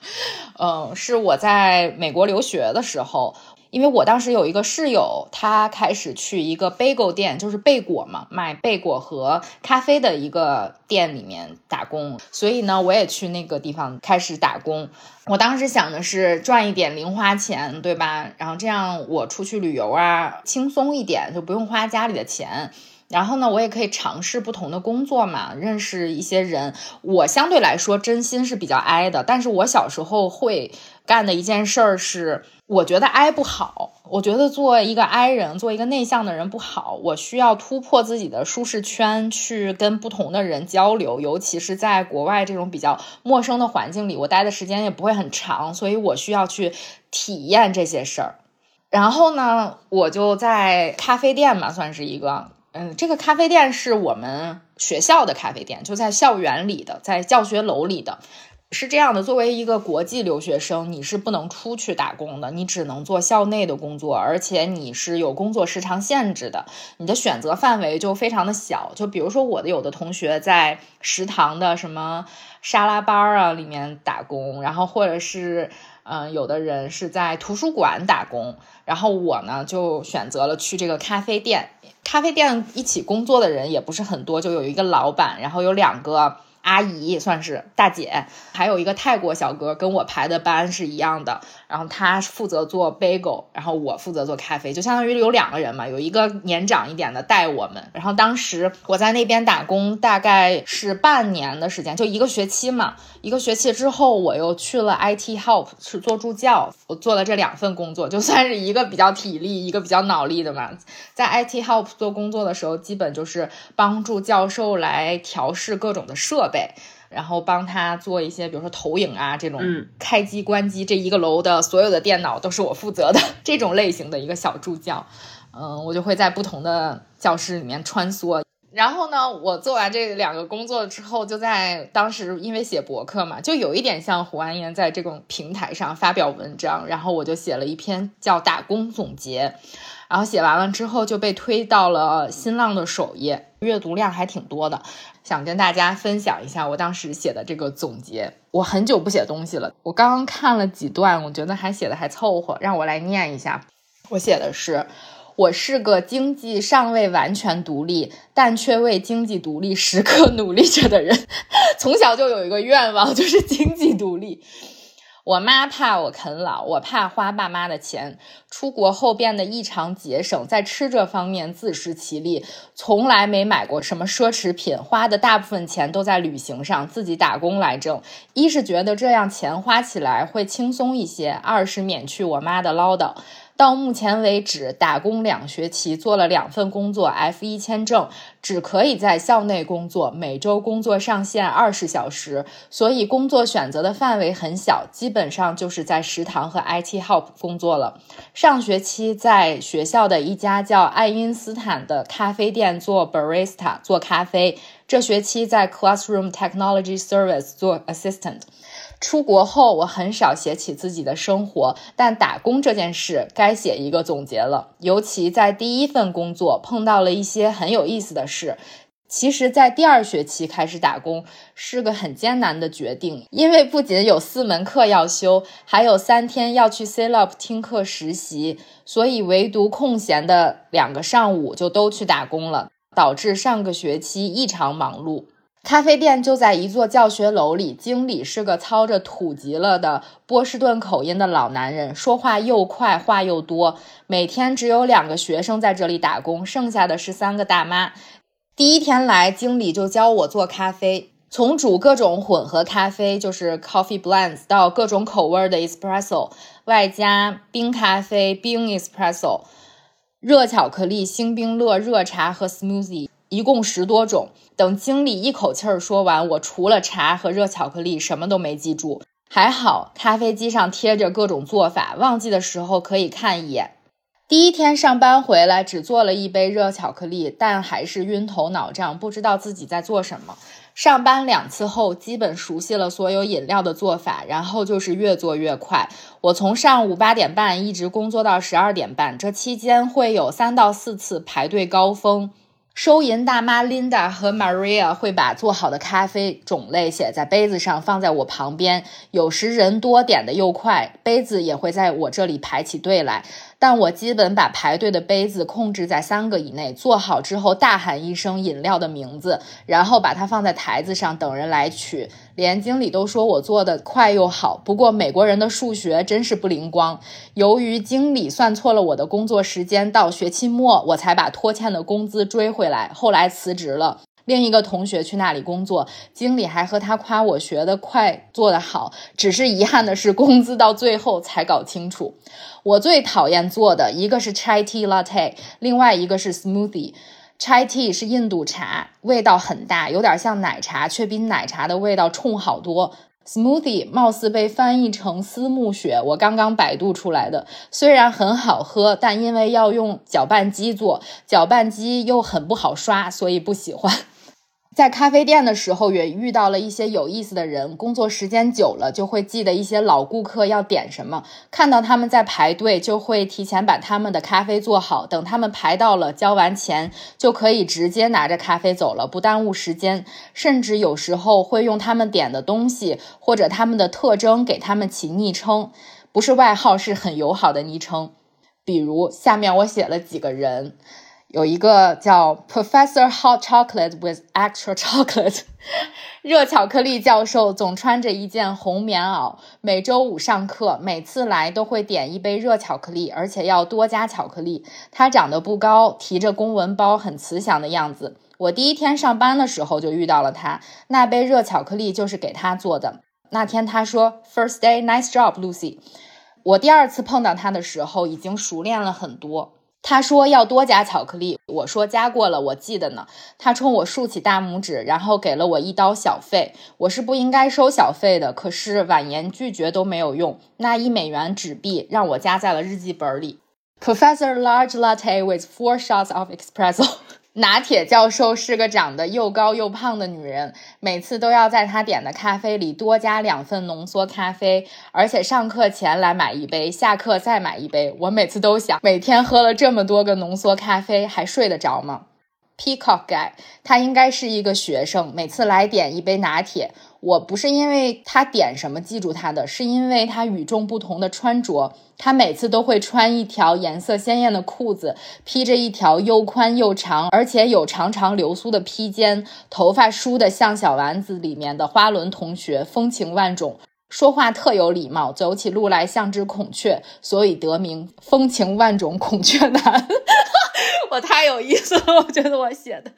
嗯，是我在美国留学的时候。因为我当时有一个室友，他开始去一个 bagel 店，就是贝果嘛，卖贝果和咖啡的一个店里面打工，所以呢，我也去那个地方开始打工。我当时想的是赚一点零花钱，对吧？然后这样我出去旅游啊，轻松一点，就不用花家里的钱。然后呢，我也可以尝试不同的工作嘛，认识一些人。我相对来说真心是比较 I 的，但是我小时候会干的一件事儿是。我觉得 I 不好，我觉得做一个 I 人，做一个内向的人不好。我需要突破自己的舒适圈，去跟不同的人交流，尤其是在国外这种比较陌生的环境里，我待的时间也不会很长，所以我需要去体验这些事儿。然后呢，我就在咖啡店嘛，算是一个，嗯，这个咖啡店是我们学校的咖啡店，就在校园里的，在教学楼里的。是这样的，作为一个国际留学生，你是不能出去打工的，你只能做校内的工作，而且你是有工作时长限制的，你的选择范围就非常的小。就比如说我的有的同学在食堂的什么沙拉班啊里面打工，然后或者是嗯，有的人是在图书馆打工，然后我呢就选择了去这个咖啡店。咖啡店一起工作的人也不是很多，就有一个老板，然后有两个。阿姨算是大姐，还有一个泰国小哥跟我排的班是一样的，然后他负责做 bagel，然后我负责做咖啡，就相当于有两个人嘛，有一个年长一点的带我们。然后当时我在那边打工大概是半年的时间，就一个学期嘛。一个学期之后，我又去了 IT Help 是做助教，我做了这两份工作，就算是一个比较体力，一个比较脑力的嘛。在 IT Help 做工作的时候，基本就是帮助教授来调试各种的设备，然后帮他做一些，比如说投影啊这种，开机关机，这一个楼的所有的电脑都是我负责的 这种类型的一个小助教。嗯，我就会在不同的教室里面穿梭。然后呢，我做完这两个工作之后，就在当时因为写博客嘛，就有一点像胡安岩在这种平台上发表文章，然后我就写了一篇叫《打工总结》，然后写完了之后就被推到了新浪的首页，阅读量还挺多的。想跟大家分享一下我当时写的这个总结。我很久不写东西了，我刚刚看了几段，我觉得还写的还凑合，让我来念一下。我写的是。我是个经济尚未完全独立，但却为经济独立时刻努力着的人。从小就有一个愿望，就是经济独立。我妈怕我啃老，我怕花爸妈的钱。出国后变得异常节省，在吃这方面自食其力，从来没买过什么奢侈品，花的大部分钱都在旅行上，自己打工来挣。一是觉得这样钱花起来会轻松一些，二是免去我妈的唠叨。到目前为止，打工两学期，做了两份工作，F 一签证，只可以在校内工作，每周工作上限二十小时，所以工作选择的范围很小，基本上就是在食堂和 IT help 工作了。上学期在学校的一家叫爱因斯坦的咖啡店做 barista 做咖啡，这学期在 Classroom Technology Service 做 assistant。出国后，我很少写起自己的生活，但打工这件事该写一个总结了。尤其在第一份工作碰到了一些很有意思的事。其实，在第二学期开始打工是个很艰难的决定，因为不仅有四门课要修，还有三天要去 C Lab 听课实习，所以唯独空闲的两个上午就都去打工了，导致上个学期异常忙碌。咖啡店就在一座教学楼里，经理是个操着土极了的波士顿口音的老男人，说话又快，话又多。每天只有两个学生在这里打工，剩下的是三个大妈。第一天来，经理就教我做咖啡，从煮各种混合咖啡，就是 coffee blends，到各种口味的 espresso，外加冰咖啡、冰 espresso、热巧克力、星冰乐、热茶和 smoothie。一共十多种。等经理一口气儿说完，我除了茶和热巧克力什么都没记住。还好咖啡机上贴着各种做法，忘记的时候可以看一眼。第一天上班回来，只做了一杯热巧克力，但还是晕头脑胀，不知道自己在做什么。上班两次后，基本熟悉了所有饮料的做法，然后就是越做越快。我从上午八点半一直工作到十二点半，这期间会有三到四次排队高峰。收银大妈 Linda 和 Maria 会把做好的咖啡种类写在杯子上，放在我旁边。有时人多点的又快，杯子也会在我这里排起队来。但我基本把排队的杯子控制在三个以内。做好之后，大喊一声饮料的名字，然后把它放在台子上等人来取。连经理都说我做的快又好。不过美国人的数学真是不灵光。由于经理算错了我的工作时间，到学期末我才把拖欠的工资追回来。后来辞职了。另一个同学去那里工作，经理还和他夸我学得快，做得好。只是遗憾的是，工资到最后才搞清楚。我最讨厌做的一个是 chai tea latte，另外一个是 smoothie。Chai tea 是印度茶，味道很大，有点像奶茶，却比奶茶的味道冲好多。smoothie 貌似被翻译成思慕雪，我刚刚百度出来的，虽然很好喝，但因为要用搅拌机做，搅拌机又很不好刷，所以不喜欢。在咖啡店的时候，也遇到了一些有意思的人。工作时间久了，就会记得一些老顾客要点什么。看到他们在排队，就会提前把他们的咖啡做好。等他们排到了，交完钱就可以直接拿着咖啡走了，不耽误时间。甚至有时候会用他们点的东西或者他们的特征给他们起昵称，不是外号，是很友好的昵称。比如下面我写了几个人。有一个叫 Professor Hot Chocolate with Extra Chocolate，热巧克力教授总穿着一件红棉袄，每周五上课，每次来都会点一杯热巧克力，而且要多加巧克力。他长得不高，提着公文包，很慈祥的样子。我第一天上班的时候就遇到了他，那杯热巧克力就是给他做的。那天他说：“First day, nice job, Lucy。”我第二次碰到他的时候，已经熟练了很多。他说要多加巧克力，我说加过了，我记得呢。他冲我竖起大拇指，然后给了我一刀小费。我是不应该收小费的，可是婉言拒绝都没有用。那一美元纸币让我加在了日记本里。Professor large latte with four shots of espresso。拿铁教授是个长得又高又胖的女人，每次都要在她点的咖啡里多加两份浓缩咖啡，而且上课前来买一杯，下课再买一杯。我每次都想，每天喝了这么多个浓缩咖啡，还睡得着吗？Peacock guy，他应该是一个学生，每次来点一杯拿铁。我不是因为他点什么记住他的，是因为他与众不同的穿着。他每次都会穿一条颜色鲜艳的裤子，披着一条又宽又长，而且有长长流苏的披肩，头发梳得像小丸子里面的花轮同学，风情万种，说话特有礼貌，走起路来像只孔雀，所以得名风情万种孔雀男。我太有意思了，我觉得我写的。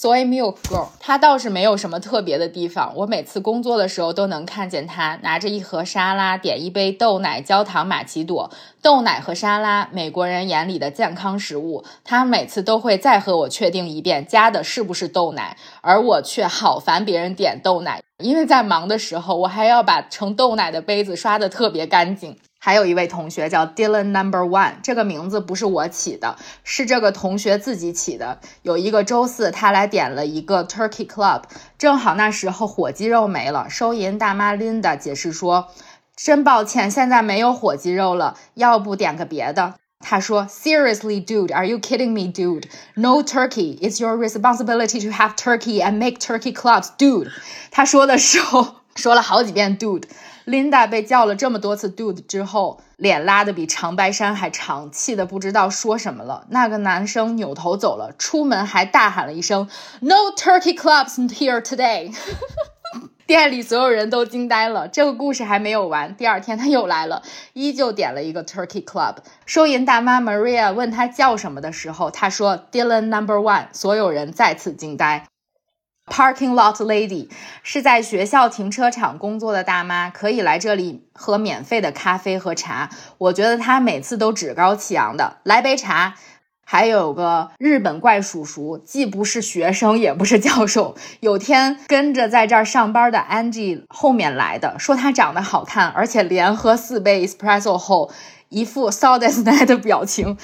Soy Milk Girl，她倒是没有什么特别的地方。我每次工作的时候都能看见她拿着一盒沙拉，点一杯豆奶焦糖玛奇朵。豆奶和沙拉，美国人眼里的健康食物。他每次都会再和我确定一遍加的是不是豆奶，而我却好烦别人点豆奶，因为在忙的时候我还要把盛豆奶的杯子刷得特别干净。还有一位同学叫 Dylan Number One，这个名字不是我起的，是这个同学自己起的。有一个周四，他来点了一个 Turkey Club，正好那时候火鸡肉没了。收银大妈 Linda 解释说：“真抱歉，现在没有火鸡肉了，要不点个别的。”他说：“Seriously, dude, are you kidding me, dude? No turkey. It's your responsibility to have turkey and make turkey clubs, dude。”他说的时候说了好几遍 dude。Linda 被叫了这么多次 dude 之后，脸拉得比长白山还长，气得不知道说什么了。那个男生扭头走了，出门还大喊了一声 “No turkey clubs here today”。店里所有人都惊呆了。这个故事还没有完，第二天他又来了，依旧点了一个 turkey club。收银大妈 Maria 问他叫什么的时候，他说 Dylan Number One。所有人再次惊呆。Parking lot lady 是在学校停车场工作的大妈，可以来这里喝免费的咖啡和茶。我觉得她每次都趾高气扬的来杯茶。还有个日本怪叔叔，既不是学生，也不是教授。有天跟着在这儿上班的 Angie 后面来的，说他长得好看，而且连喝四杯 espresso 后，一副 saw this night 的表情。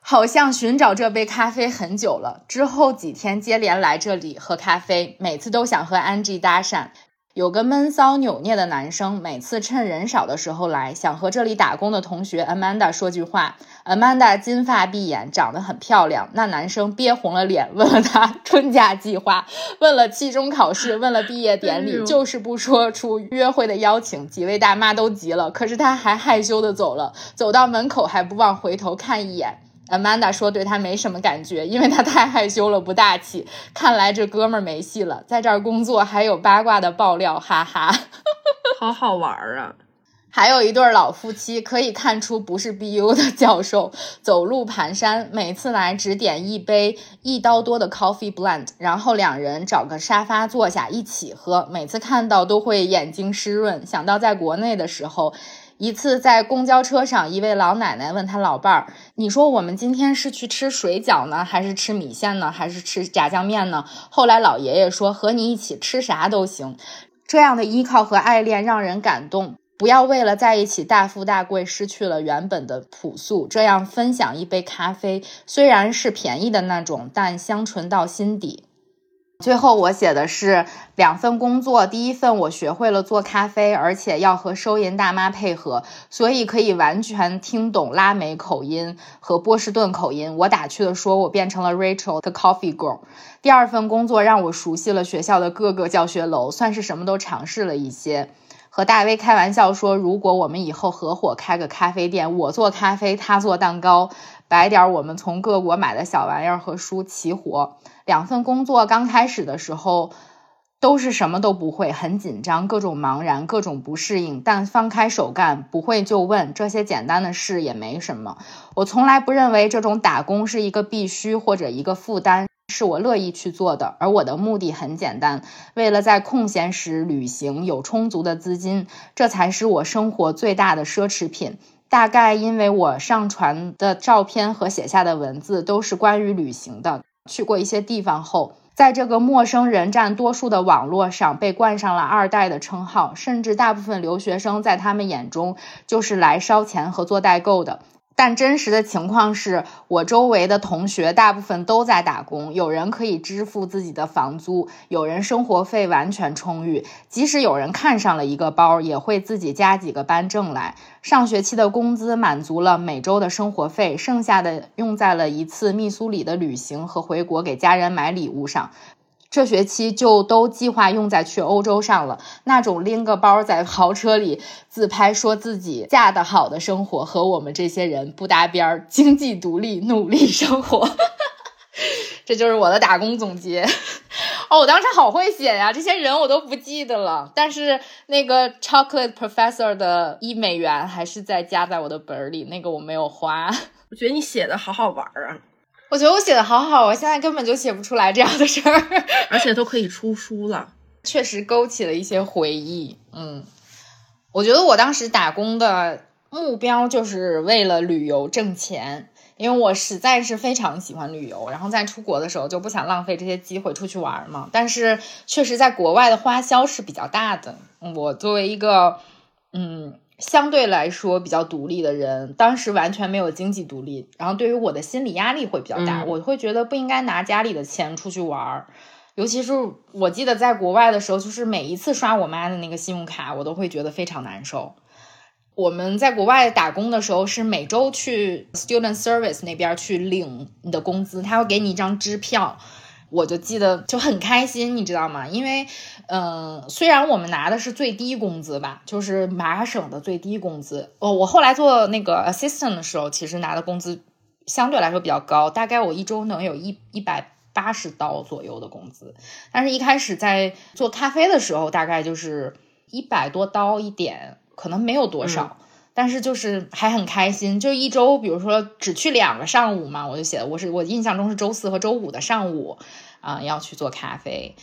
好像寻找这杯咖啡很久了。之后几天接连来这里喝咖啡，每次都想和 Angie 搭讪。有个闷骚扭捏的男生，每次趁人少的时候来，想和这里打工的同学 Amanda 说句话。Amanda 金发碧眼，长得很漂亮。那男生憋红了脸，问了他春假计划，问了期中考试，问了毕业典礼，就是不说出约会的邀请。几位大妈都急了，可是他还害羞的走了，走到门口还不忘回头看一眼。Amanda 说：“对他没什么感觉，因为他太害羞了，不大气。看来这哥们儿没戏了，在这儿工作还有八卦的爆料，哈哈，好好玩儿啊！还有一对老夫妻，可以看出不是 BU 的教授，走路蹒跚，每次来只点一杯一刀多的 coffee blend，然后两人找个沙发坐下一起喝，每次看到都会眼睛湿润。想到在国内的时候。”一次在公交车上，一位老奶奶问她老伴儿：“你说我们今天是去吃水饺呢，还是吃米线呢，还是吃炸酱面呢？”后来老爷爷说：“和你一起吃啥都行。”这样的依靠和爱恋让人感动。不要为了在一起大富大贵，失去了原本的朴素。这样分享一杯咖啡，虽然是便宜的那种，但香醇到心底。最后我写的是两份工作，第一份我学会了做咖啡，而且要和收银大妈配合，所以可以完全听懂拉美口音和波士顿口音。我打趣的说，我变成了 Rachel the Coffee Girl。第二份工作让我熟悉了学校的各个教学楼，算是什么都尝试了一些。和大威开玩笑说，如果我们以后合伙开个咖啡店，我做咖啡，他做蛋糕，摆点我们从各国买的小玩意儿和书齐活。两份工作刚开始的时候，都是什么都不会，很紧张，各种茫然，各种不适应。但放开手干，不会就问，这些简单的事也没什么。我从来不认为这种打工是一个必须或者一个负担，是我乐意去做的。而我的目的很简单，为了在空闲时旅行，有充足的资金，这才是我生活最大的奢侈品。大概因为我上传的照片和写下的文字都是关于旅行的。去过一些地方后，在这个陌生人占多数的网络上被冠上了“二代”的称号，甚至大部分留学生在他们眼中就是来烧钱和做代购的。但真实的情况是我周围的同学大部分都在打工，有人可以支付自己的房租，有人生活费完全充裕，即使有人看上了一个包，也会自己加几个班挣来。上学期的工资满足了每周的生活费，剩下的用在了一次密苏里的旅行和回国给家人买礼物上。这学期就都计划用在去欧洲上了。那种拎个包在豪车里自拍，说自己嫁得好的生活，和我们这些人不搭边儿。经济独立，努力生活，这就是我的打工总结。哦，我当时好会写呀，这些人我都不记得了。但是那个 Chocolate Professor 的一美元还是在加在我的本里，那个我没有花。我觉得你写的好好玩啊。我觉得我写的好好，我现在根本就写不出来这样的事儿，而且都可以出书了，确实勾起了一些回忆。嗯，我觉得我当时打工的目标就是为了旅游挣钱，因为我实在是非常喜欢旅游，然后在出国的时候就不想浪费这些机会出去玩嘛。但是确实在国外的花销是比较大的，我作为一个嗯。相对来说比较独立的人，当时完全没有经济独立，然后对于我的心理压力会比较大，我会觉得不应该拿家里的钱出去玩儿，尤其是我记得在国外的时候，就是每一次刷我妈的那个信用卡，我都会觉得非常难受。我们在国外打工的时候，是每周去 Student Service 那边去领你的工资，他会给你一张支票。我就记得就很开心，你知道吗？因为，嗯，虽然我们拿的是最低工资吧，就是麻省的最低工资。哦，我后来做那个 assistant 的时候，其实拿的工资相对来说比较高，大概我一周能有一一百八十刀左右的工资。但是，一开始在做咖啡的时候，大概就是一百多刀一点，可能没有多少。但是就是还很开心，就一周，比如说只去两个上午嘛，我就写，我是我印象中是周四和周五的上午，啊，要去做咖啡，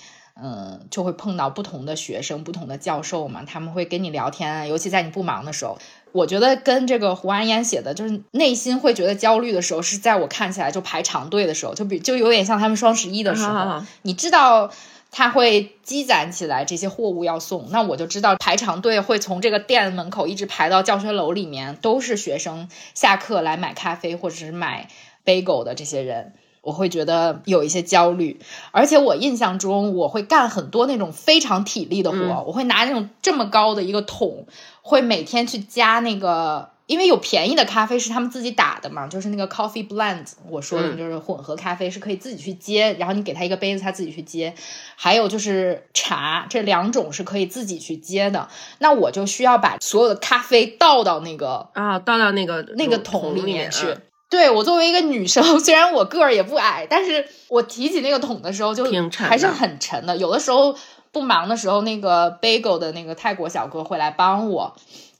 嗯，就会碰到不同的学生、不同的教授嘛，他们会跟你聊天，尤其在你不忙的时候，我觉得跟这个胡安烟写的，就是内心会觉得焦虑的时候，是在我看起来就排长队的时候，就比就有点像他们双十一的时候，你知道。他会积攒起来这些货物要送，那我就知道排长队会从这个店门口一直排到教学楼里面，都是学生下课来买咖啡或者是买 bagel 的这些人，我会觉得有一些焦虑。而且我印象中我会干很多那种非常体力的活，我会拿那种这么高的一个桶，会每天去加那个。因为有便宜的咖啡是他们自己打的嘛，就是那个 coffee blend，我说的就是混合咖啡是可以自己去接，然后你给他一个杯子，他自己去接。还有就是茶，这两种是可以自己去接的。那我就需要把所有的咖啡倒到那个啊，倒到那个那个桶里面去。对我作为一个女生，虽然我个儿也不矮，但是我提起那个桶的时候就还是很沉的。有的时候不忙的时候，那个 bagel 的那个泰国小哥会来帮我。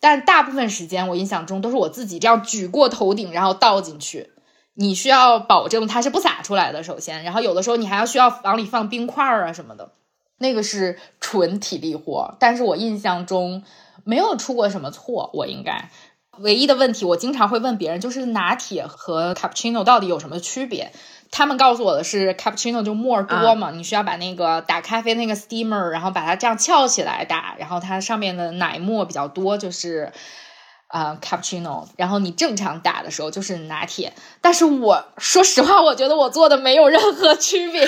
但大部分时间，我印象中都是我自己这样举过头顶，然后倒进去。你需要保证它是不洒出来的，首先，然后有的时候你还要需要往里放冰块啊什么的，那个是纯体力活。但是我印象中没有出过什么错，我应该唯一的问题，我经常会问别人，就是拿铁和 cappuccino 到底有什么区别？他们告诉我的是，cappuccino 就沫多嘛，你需要把那个打咖啡那个 steamer，然后把它这样翘起来打，然后它上面的奶沫比较多，就是啊 cappuccino。然后你正常打的时候就是拿铁。但是我说实话，我觉得我做的没有任何区别，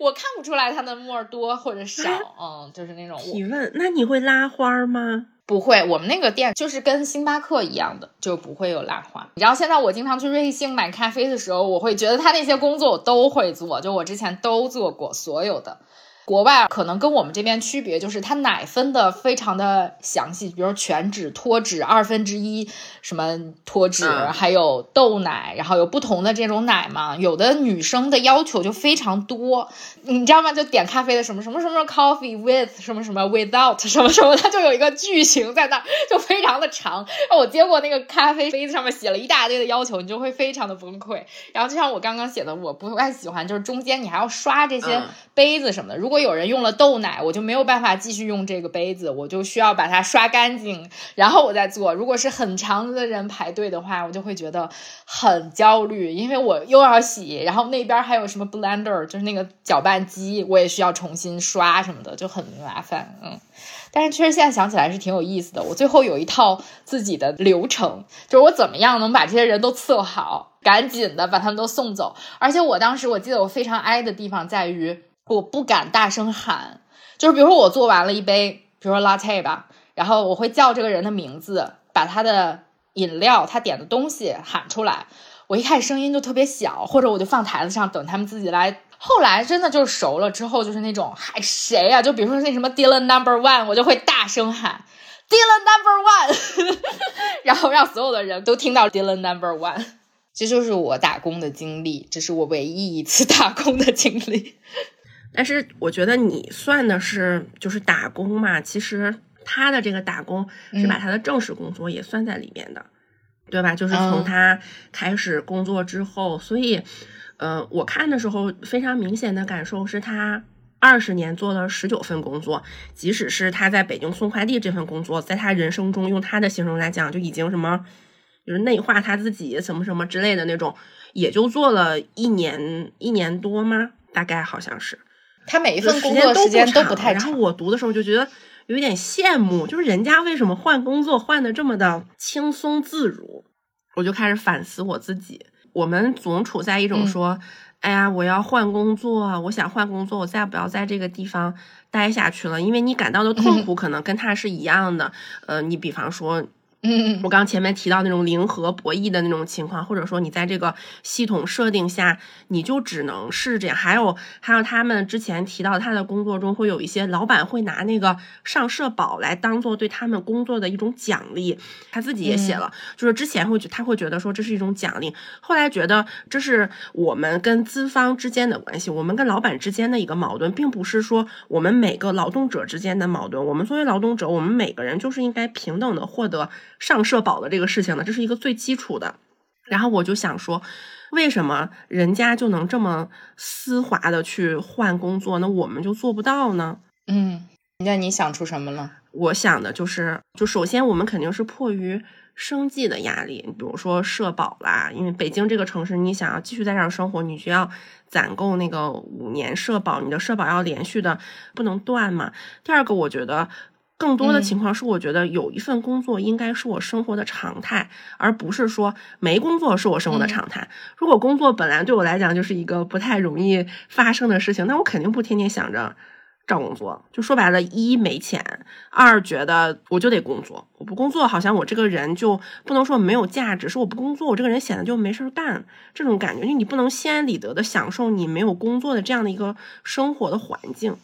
我看不出来它的沫多或者少，嗯，就是那种。提问，那你会拉花吗？不会，我们那个店就是跟星巴克一样的，就不会有拉花。然后，现在我经常去瑞幸买咖啡的时候，我会觉得他那些工作我都会做，就我之前都做过所有的。国外可能跟我们这边区别就是，它奶分的非常的详细，比如全脂、脱脂、二分之一什么脱脂，还有豆奶，然后有不同的这种奶嘛。有的女生的要求就非常多，你知道吗？就点咖啡的什么什么什么 coffee with 什么什么 without 什么什么，它就有一个句型在那，就非常的长。我接过那个咖啡杯子上面写了一大堆的要求，你就会非常的崩溃。然后就像我刚刚写的，我不太喜欢，就是中间你还要刷这些杯子什么的。如果如果有人用了豆奶，我就没有办法继续用这个杯子，我就需要把它刷干净，然后我再做。如果是很长的人排队的话，我就会觉得很焦虑，因为我又要洗，然后那边还有什么 blender，就是那个搅拌机，我也需要重新刷什么的，就很麻烦。嗯。但是确实现在想起来是挺有意思的。我最后有一套自己的流程，就是我怎么样能把这些人都伺候好，赶紧的把他们都送走。而且我当时我记得我非常哀的地方在于，我不敢大声喊。就是比如说我做完了一杯，比如说 latte 吧，然后我会叫这个人的名字，把他的饮料、他点的东西喊出来。我一开始声音就特别小，或者我就放台子上等他们自己来。后来真的就是熟了之后，就是那种喊谁呀？就比如说那什么 Dylan Number One，我就会大声喊 Dylan Number One，然后让所有的人都听到 Dylan Number One。这就是我打工的经历，这是我唯一一次 打工的经历。但是我觉得你算的是就是打工嘛，其实他的这个打工是把他的正式工作也算在里面的，对吧？就是从他开始工作之后，所以。呃，我看的时候非常明显的感受是他二十年做了十九份工作，即使是他在北京送快递这份工作，在他人生中用他的形容来讲，就已经什么就是内化他自己什么什么之类的那种，也就做了一年一年多吗？大概好像是。他每一份工作时间都不太长。然后我读的时候就觉得有点羡慕，就是人家为什么换工作换的这么的轻松自如？我就开始反思我自己。我们总处在一种说，哎呀，我要换工作，我想换工作，我再不要在这个地方待下去了，因为你感到的痛苦可能跟他是一样的。呃，你比方说。嗯，我刚前面提到那种零和博弈的那种情况，或者说你在这个系统设定下，你就只能是这样。还有还有，他们之前提到他的工作中会有一些老板会拿那个上社保来当做对他们工作的一种奖励。他自己也写了，就是之前会觉他会觉得说这是一种奖励，后来觉得这是我们跟资方之间的关系，我们跟老板之间的一个矛盾，并不是说我们每个劳动者之间的矛盾。我们作为劳动者，我们每个人就是应该平等的获得。上社保的这个事情呢，这是一个最基础的。然后我就想说，为什么人家就能这么丝滑的去换工作，那我们就做不到呢？嗯，那你想出什么了？我想的就是，就首先我们肯定是迫于生计的压力，比如说社保啦，因为北京这个城市，你想要继续在这儿生活，你就要攒够那个五年社保，你的社保要连续的不能断嘛。第二个，我觉得。更多的情况是，我觉得有一份工作应该是我生活的常态，而不是说没工作是我生活的常态。如果工作本来对我来讲就是一个不太容易发生的事情，那我肯定不天天想着找工作。就说白了，一没钱，二觉得我就得工作。我不工作，好像我这个人就不能说没有价值，是我不工作，我这个人显得就没事干。这种感觉，因为你不能心安理得的享受你没有工作的这样的一个生活的环境。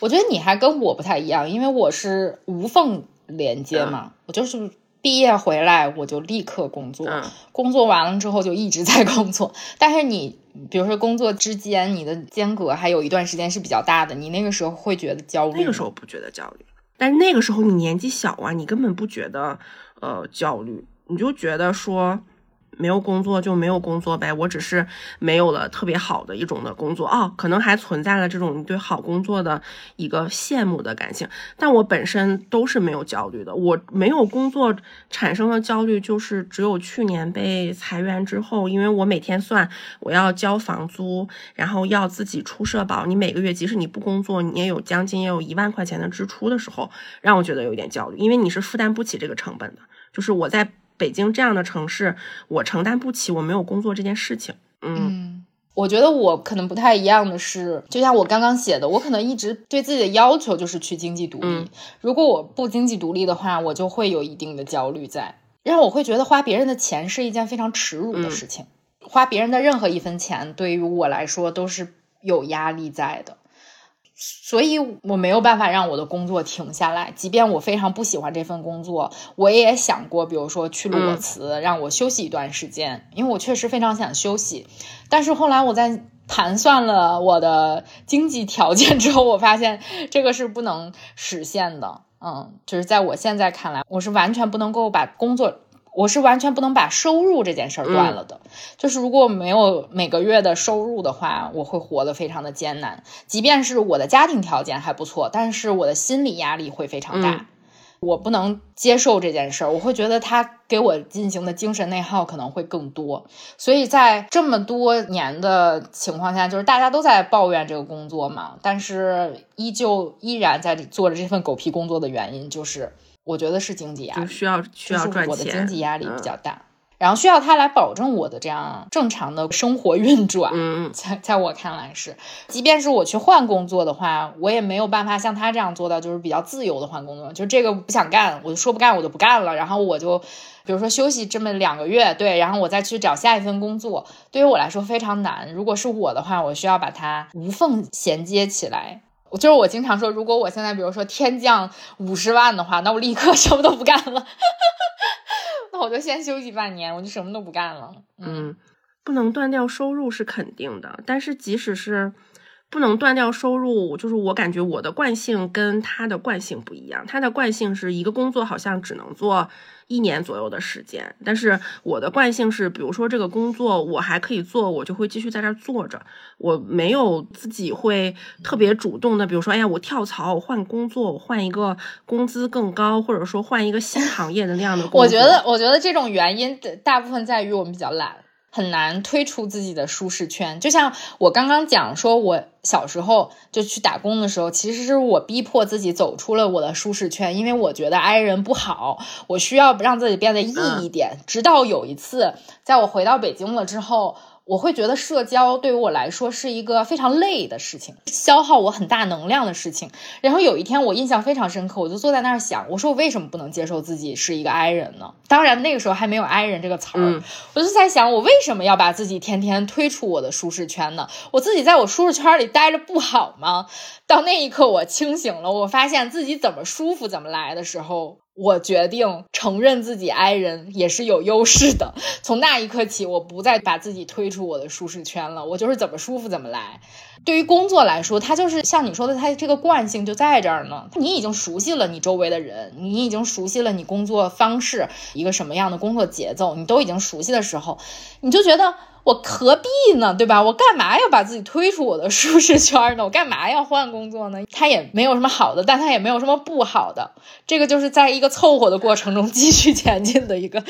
我觉得你还跟我不太一样，因为我是无缝连接嘛，我就是毕业回来我就立刻工作，工作完了之后就一直在工作。但是你比如说工作之间你的间隔还有一段时间是比较大的，你那个时候会觉得焦虑？那个时候不觉得焦虑，但是那个时候你年纪小啊，你根本不觉得呃焦虑，你就觉得说。没有工作就没有工作呗，我只是没有了特别好的一种的工作哦，可能还存在了这种对好工作的一个羡慕的感情，但我本身都是没有焦虑的。我没有工作产生的焦虑，就是只有去年被裁员之后，因为我每天算我要交房租，然后要自己出社保，你每个月即使你不工作，你也有将近也有一万块钱的支出的时候，让我觉得有点焦虑，因为你是负担不起这个成本的，就是我在。北京这样的城市，我承担不起，我没有工作这件事情。嗯，我觉得我可能不太一样的是，就像我刚刚写的，我可能一直对自己的要求就是去经济独立。如果我不经济独立的话，我就会有一定的焦虑在，让我会觉得花别人的钱是一件非常耻辱的事情，花别人的任何一分钱对于我来说都是有压力在的。所以我没有办法让我的工作停下来，即便我非常不喜欢这份工作，我也想过，比如说去裸辞，让我休息一段时间，因为我确实非常想休息。但是后来我在盘算了我的经济条件之后，我发现这个是不能实现的。嗯，就是在我现在看来，我是完全不能够把工作我是完全不能把收入这件事儿断了的。就是如果没有每个月的收入的话，我会活得非常的艰难。即便是我的家庭条件还不错，但是我的心理压力会非常大。我不能接受这件事儿，我会觉得他给我进行的精神内耗可能会更多。所以在这么多年的情况下，就是大家都在抱怨这个工作嘛，但是依旧依然在做着这份狗屁工作的原因，就是我觉得是经济压力，需要需要赚钱，我的经济压力比较大。然后需要他来保证我的这样正常的生活运转，嗯，在在我看来是，即便是我去换工作的话，我也没有办法像他这样做到，就是比较自由的换工作，就这个不想干，我就说不干，我就不干了，然后我就比如说休息这么两个月，对，然后我再去找下一份工作，对于我来说非常难。如果是我的话，我需要把它无缝衔接起来。就是我经常说，如果我现在比如说天降五十万的话，那我立刻 什么都不干了。那我就先休息半年，我就什么都不干了。嗯，不能断掉收入是肯定的，但是即使是不能断掉收入，就是我感觉我的惯性跟他的惯性不一样。他的惯性是一个工作好像只能做。一年左右的时间，但是我的惯性是，比如说这个工作我还可以做，我就会继续在这儿坐着，我没有自己会特别主动的，比如说，哎呀，我跳槽，我换工作，我换一个工资更高，或者说换一个新行业的那样的工作。我觉得，我觉得这种原因的大部分在于我们比较懒。很难推出自己的舒适圈，就像我刚刚讲说，我小时候就去打工的时候，其实是我逼迫自己走出了我的舒适圈，因为我觉得挨人不好，我需要让自己变得易一点。直到有一次，在我回到北京了之后。我会觉得社交对于我来说是一个非常累的事情，消耗我很大能量的事情。然后有一天我印象非常深刻，我就坐在那儿想，我说我为什么不能接受自己是一个 I 人呢？当然那个时候还没有 I 人这个词儿，我就在想，我为什么要把自己天天推出我的舒适圈呢？我自己在我舒适圈里待着不好吗？到那一刻我清醒了，我发现自己怎么舒服怎么来的时候。我决定承认自己 I 人也是有优势的。从那一刻起，我不再把自己推出我的舒适圈了。我就是怎么舒服怎么来。对于工作来说，它就是像你说的，它这个惯性就在这儿呢。你已经熟悉了你周围的人，你已经熟悉了你工作方式，一个什么样的工作节奏，你都已经熟悉的时候，你就觉得。我何必呢，对吧？我干嘛要把自己推出我的舒适圈呢？我干嘛要换工作呢？它也没有什么好的，但它也没有什么不好的。这个就是在一个凑合的过程中 继续前进的一个。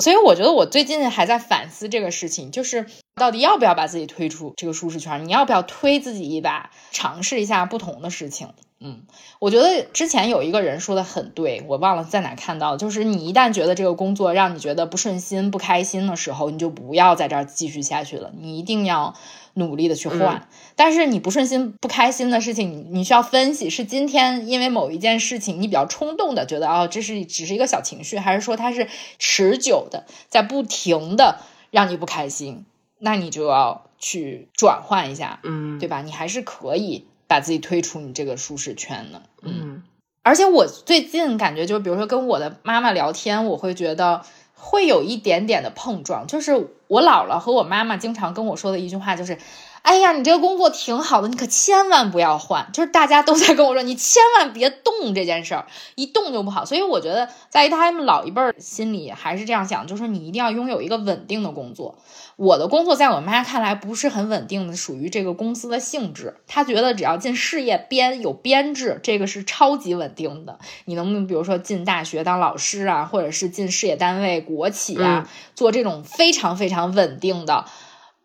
所以我觉得我最近还在反思这个事情，就是到底要不要把自己推出这个舒适圈？你要不要推自己一把，尝试一下不同的事情？嗯，我觉得之前有一个人说的很对，我忘了在哪看到，就是你一旦觉得这个工作让你觉得不顺心、不开心的时候，你就不要在这儿继续下去了，你一定要努力的去换。但是你不顺心、不开心的事情，你你需要分析，是今天因为某一件事情你比较冲动的觉得哦，这是只是一个小情绪，还是说它是持久的，在不停的让你不开心，那你就要去转换一下，嗯，对吧？你还是可以。把自己推出你这个舒适圈的？嗯，而且我最近感觉，就比如说跟我的妈妈聊天，我会觉得会有一点点的碰撞。就是我姥姥和我妈妈经常跟我说的一句话，就是。哎呀，你这个工作挺好的，你可千万不要换。就是大家都在跟我说，你千万别动这件事儿，一动就不好。所以我觉得，在他们老一辈儿心里还是这样想，就是你一定要拥有一个稳定的工作。我的工作在我妈看来不是很稳定的，属于这个公司的性质。她觉得只要进事业编有编制，这个是超级稳定的。你能不能比如说进大学当老师啊，或者是进事业单位、国企啊，做这种非常非常稳定的？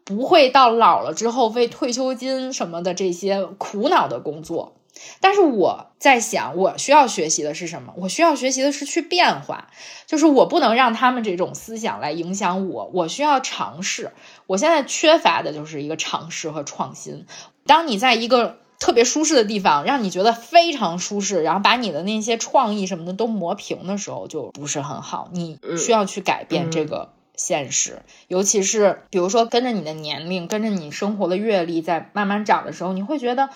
不会到老了之后为退休金什么的这些苦恼的工作，但是我在想，我需要学习的是什么？我需要学习的是去变化，就是我不能让他们这种思想来影响我，我需要尝试。我现在缺乏的就是一个尝试和创新。当你在一个特别舒适的地方，让你觉得非常舒适，然后把你的那些创意什么的都磨平的时候，就不是很好。你需要去改变这个。现实，尤其是比如说跟着你的年龄，跟着你生活的阅历在慢慢长的时候，你会觉得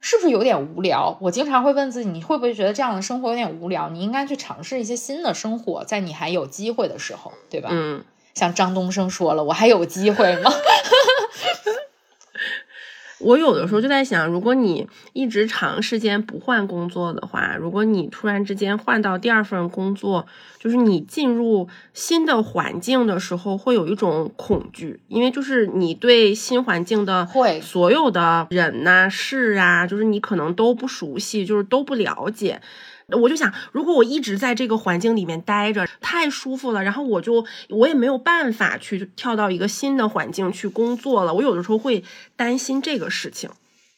是不是有点无聊？我经常会问自己，你会不会觉得这样的生活有点无聊？你应该去尝试一些新的生活，在你还有机会的时候，对吧？嗯，像张东升说了，我还有机会吗？我有的时候就在想，如果你一直长时间不换工作的话，如果你突然之间换到第二份工作，就是你进入新的环境的时候，会有一种恐惧，因为就是你对新环境的会所有的人呐、事啊，就是你可能都不熟悉，就是都不了解。我就想，如果我一直在这个环境里面待着，太舒服了，然后我就我也没有办法去跳到一个新的环境去工作了。我有的时候会担心这个事情。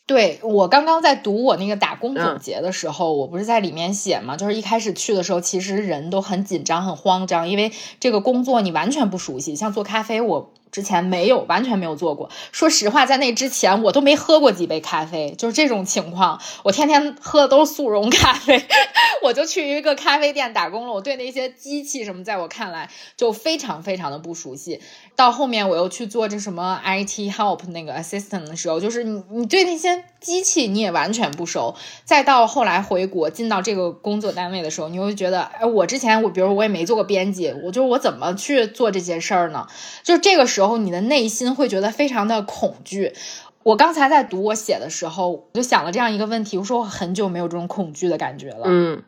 对我刚刚在读我那个打工嗯总结的时候，我不是在里面写嘛，就是一开始去的时候，其实人都很紧张、很慌张，因为这个工作你完全不熟悉。像做咖啡，我之前没有，完全没有做过。说实话，在那之前我都没喝过几杯咖啡，就是这种情况。我天天喝的都是速溶咖啡，我就去一个咖啡店打工了。我对那些机器什么，在我看来就非常非常的不熟悉。到后面我又去做这什么 IT help 那个 assistant 的时候，就是你你对那些机器你也完全不熟。再到后来回国进到这个工作单位的时候，你会觉得，哎，我之前我比如我也没做过编辑，我就是我怎么去做这些事儿呢？就是这个时然后你的内心会觉得非常的恐惧。我刚才在读我写的时候，我就想了这样一个问题，我说我很久没有这种恐惧的感觉了。嗯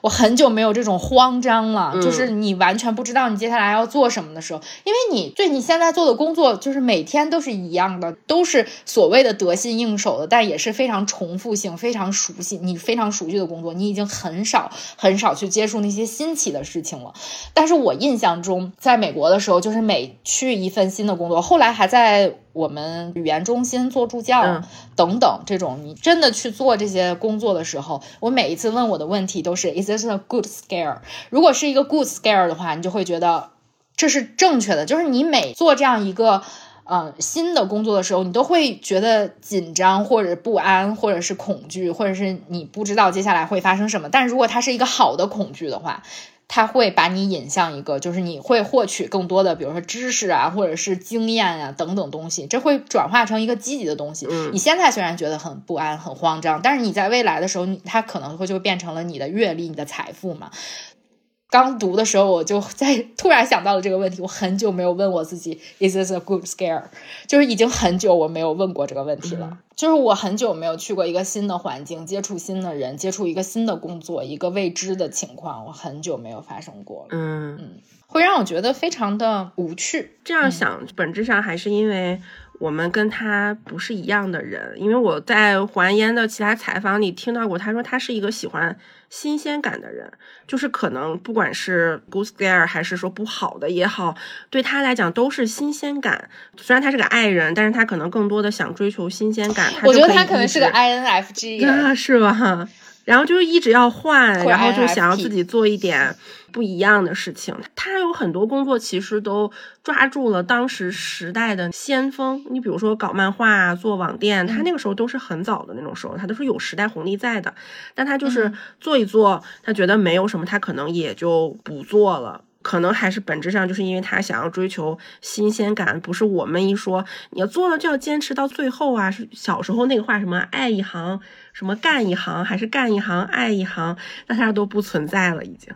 我很久没有这种慌张了，嗯就是你完全不知道你接下来要做什么的时候，因为你对你现在做的工作就是每天都是一样的，都是所谓的得心应手的，但也是非常重复性、非常熟悉、你非常熟悉的工作，你已经很少很少去接触那些新奇的事情了。但是我印象中，在美国的时候，就是每去一份新的工作，后来还在我们语言中心做助教。嗯等等，这种你真的去做这些工作的时候，我每一次问我的问题都是 Is this a good scare？如果是一个 good scare 的话，你就会觉得这是正确的。就是你每做这样一个呃新的工作的时候，你都会觉得紧张或者不安，或者是恐惧，或者是你不知道接下来会发生什么。但如果它是一个好的恐惧的话，它会把你引向一个，就是你会获取更多的，比如说知识啊，或者是经验啊等等东西，这会转化成一个积极的东西。嗯你现在虽然觉得很不安、很慌张，但是你在未来的时候，你它可能会就变成了你的阅历、你的财富嘛。刚读的时候，我就在 突然想到了这个问题。我很久没有问我自己，Is this a good scare？就是已经很久我没有问过这个问题了。就是我很久没有去过一个新的环境，接触新的人，接触一个新的工作，一个未知的情况，我很久没有发生过了，嗯，会让我觉得非常的无趣。这样想，本质上还是因为我们跟他不是一样的人。因为我在还烟的其他采访里听到过，他说他是一个喜欢新鲜感的人，就是可能不管是 good scare 还是说不好的也好，对他来讲都是新鲜感。虽然他是个爱人，但是他可能更多的想追求新鲜感。我觉得就他可能是个以一直 INFJ，啊，是吧？然后就是一直要换，然后就想要自己做一点不一样的事情。他有很多工作其实都抓住了当时时代的先锋。你比如说搞漫画啊、做网店，他那个时候都是很早的那种时候，他都是有时代红利在的。但他就是做一做，他觉得没有什么，他可能也就不做了。可能还是本质上就是因为他想要追求新鲜感，不是我们一说你要做了就要坚持到最后啊。是小时候那个话什么爱一行，什么干一行，还是干一行爱一行，那他都不存在了已经。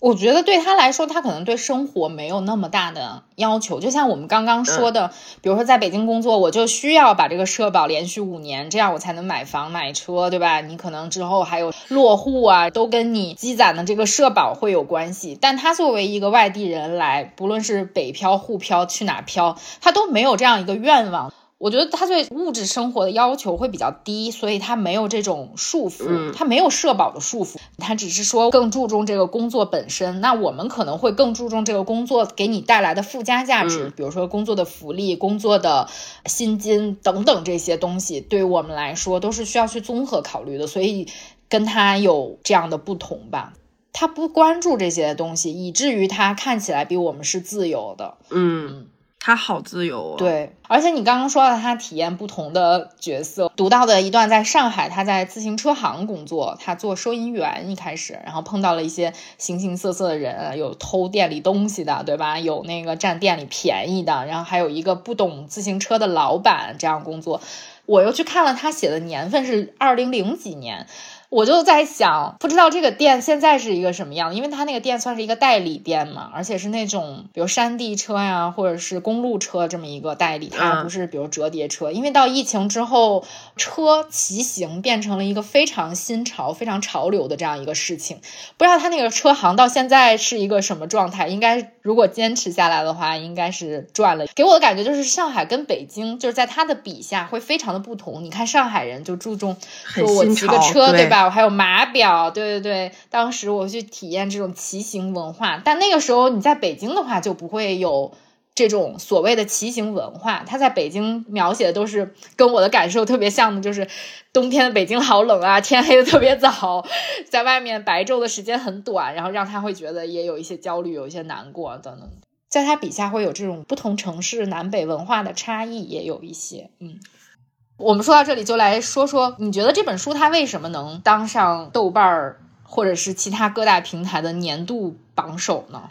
我觉得对他来说，他可能对生活没有那么大的要求。就像我们刚刚说的，比如说在北京工作，我就需要把这个社保连续五年，这样我才能买房买车，对吧？你可能之后还有落户啊，都跟你积攒的这个社保会有关系。但他作为一个外地人来，不论是北漂、沪漂，去哪漂，他都没有这样一个愿望。我觉得他对物质生活的要求会比较低，所以他没有这种束缚，嗯他没有社保的束缚，他只是说更注重这个工作本身。那我们可能会更注重这个工作给你带来的附加价值，嗯比如说工作的福利、工作的薪金等等这些东西，对我们来说都是需要去综合考虑的，所以跟他有这样的不同吧。他不关注这些东西，以至于他看起来比我们是自由的。嗯，他好自由、哦。，对，而且你刚刚说到他体验不同的角色，读到的一段在上海，他在自行车行工作，他做收银员一开始，然后碰到了一些形形色色的人，有偷店里东西的，对吧？有那个占店里便宜的，然后还有一个不懂自行车的老板这样工作。我又去看了他写的年份是二零零几年。我就在想，不知道这个店现在是一个什么样，因为它那个店算是一个代理店嘛，而且是那种比如山地车呀，或者是公路车这么一个代理，它不是比如折叠车。因为到疫情之后，车骑行变成了一个非常新潮、非常潮流的这样一个事情。不知道他那个车行到现在是一个什么状态？应该如果坚持下来的话，应该是赚了。给我的感觉就是上海跟北京就是在他的笔下会非常的不同。你看上海人就注重说我骑个车，对吧？我还有码表，对对对，当时我去体验这种骑行文化，但那个时候你在北京的话就不会有这种所谓的骑行文化。他在北京描写的都是跟我的感受特别像的，就是冬天的北京好冷啊，天黑的特别早，在外面白昼的时间很短，然后让他会觉得也有一些焦虑，有一些难过等等。在他笔下会有这种不同城市南北文化的差异，也有一些，嗯。我们说到这里，就来说说你觉得这本书它为什么能当上豆瓣儿或者是其他各大平台的年度榜首呢？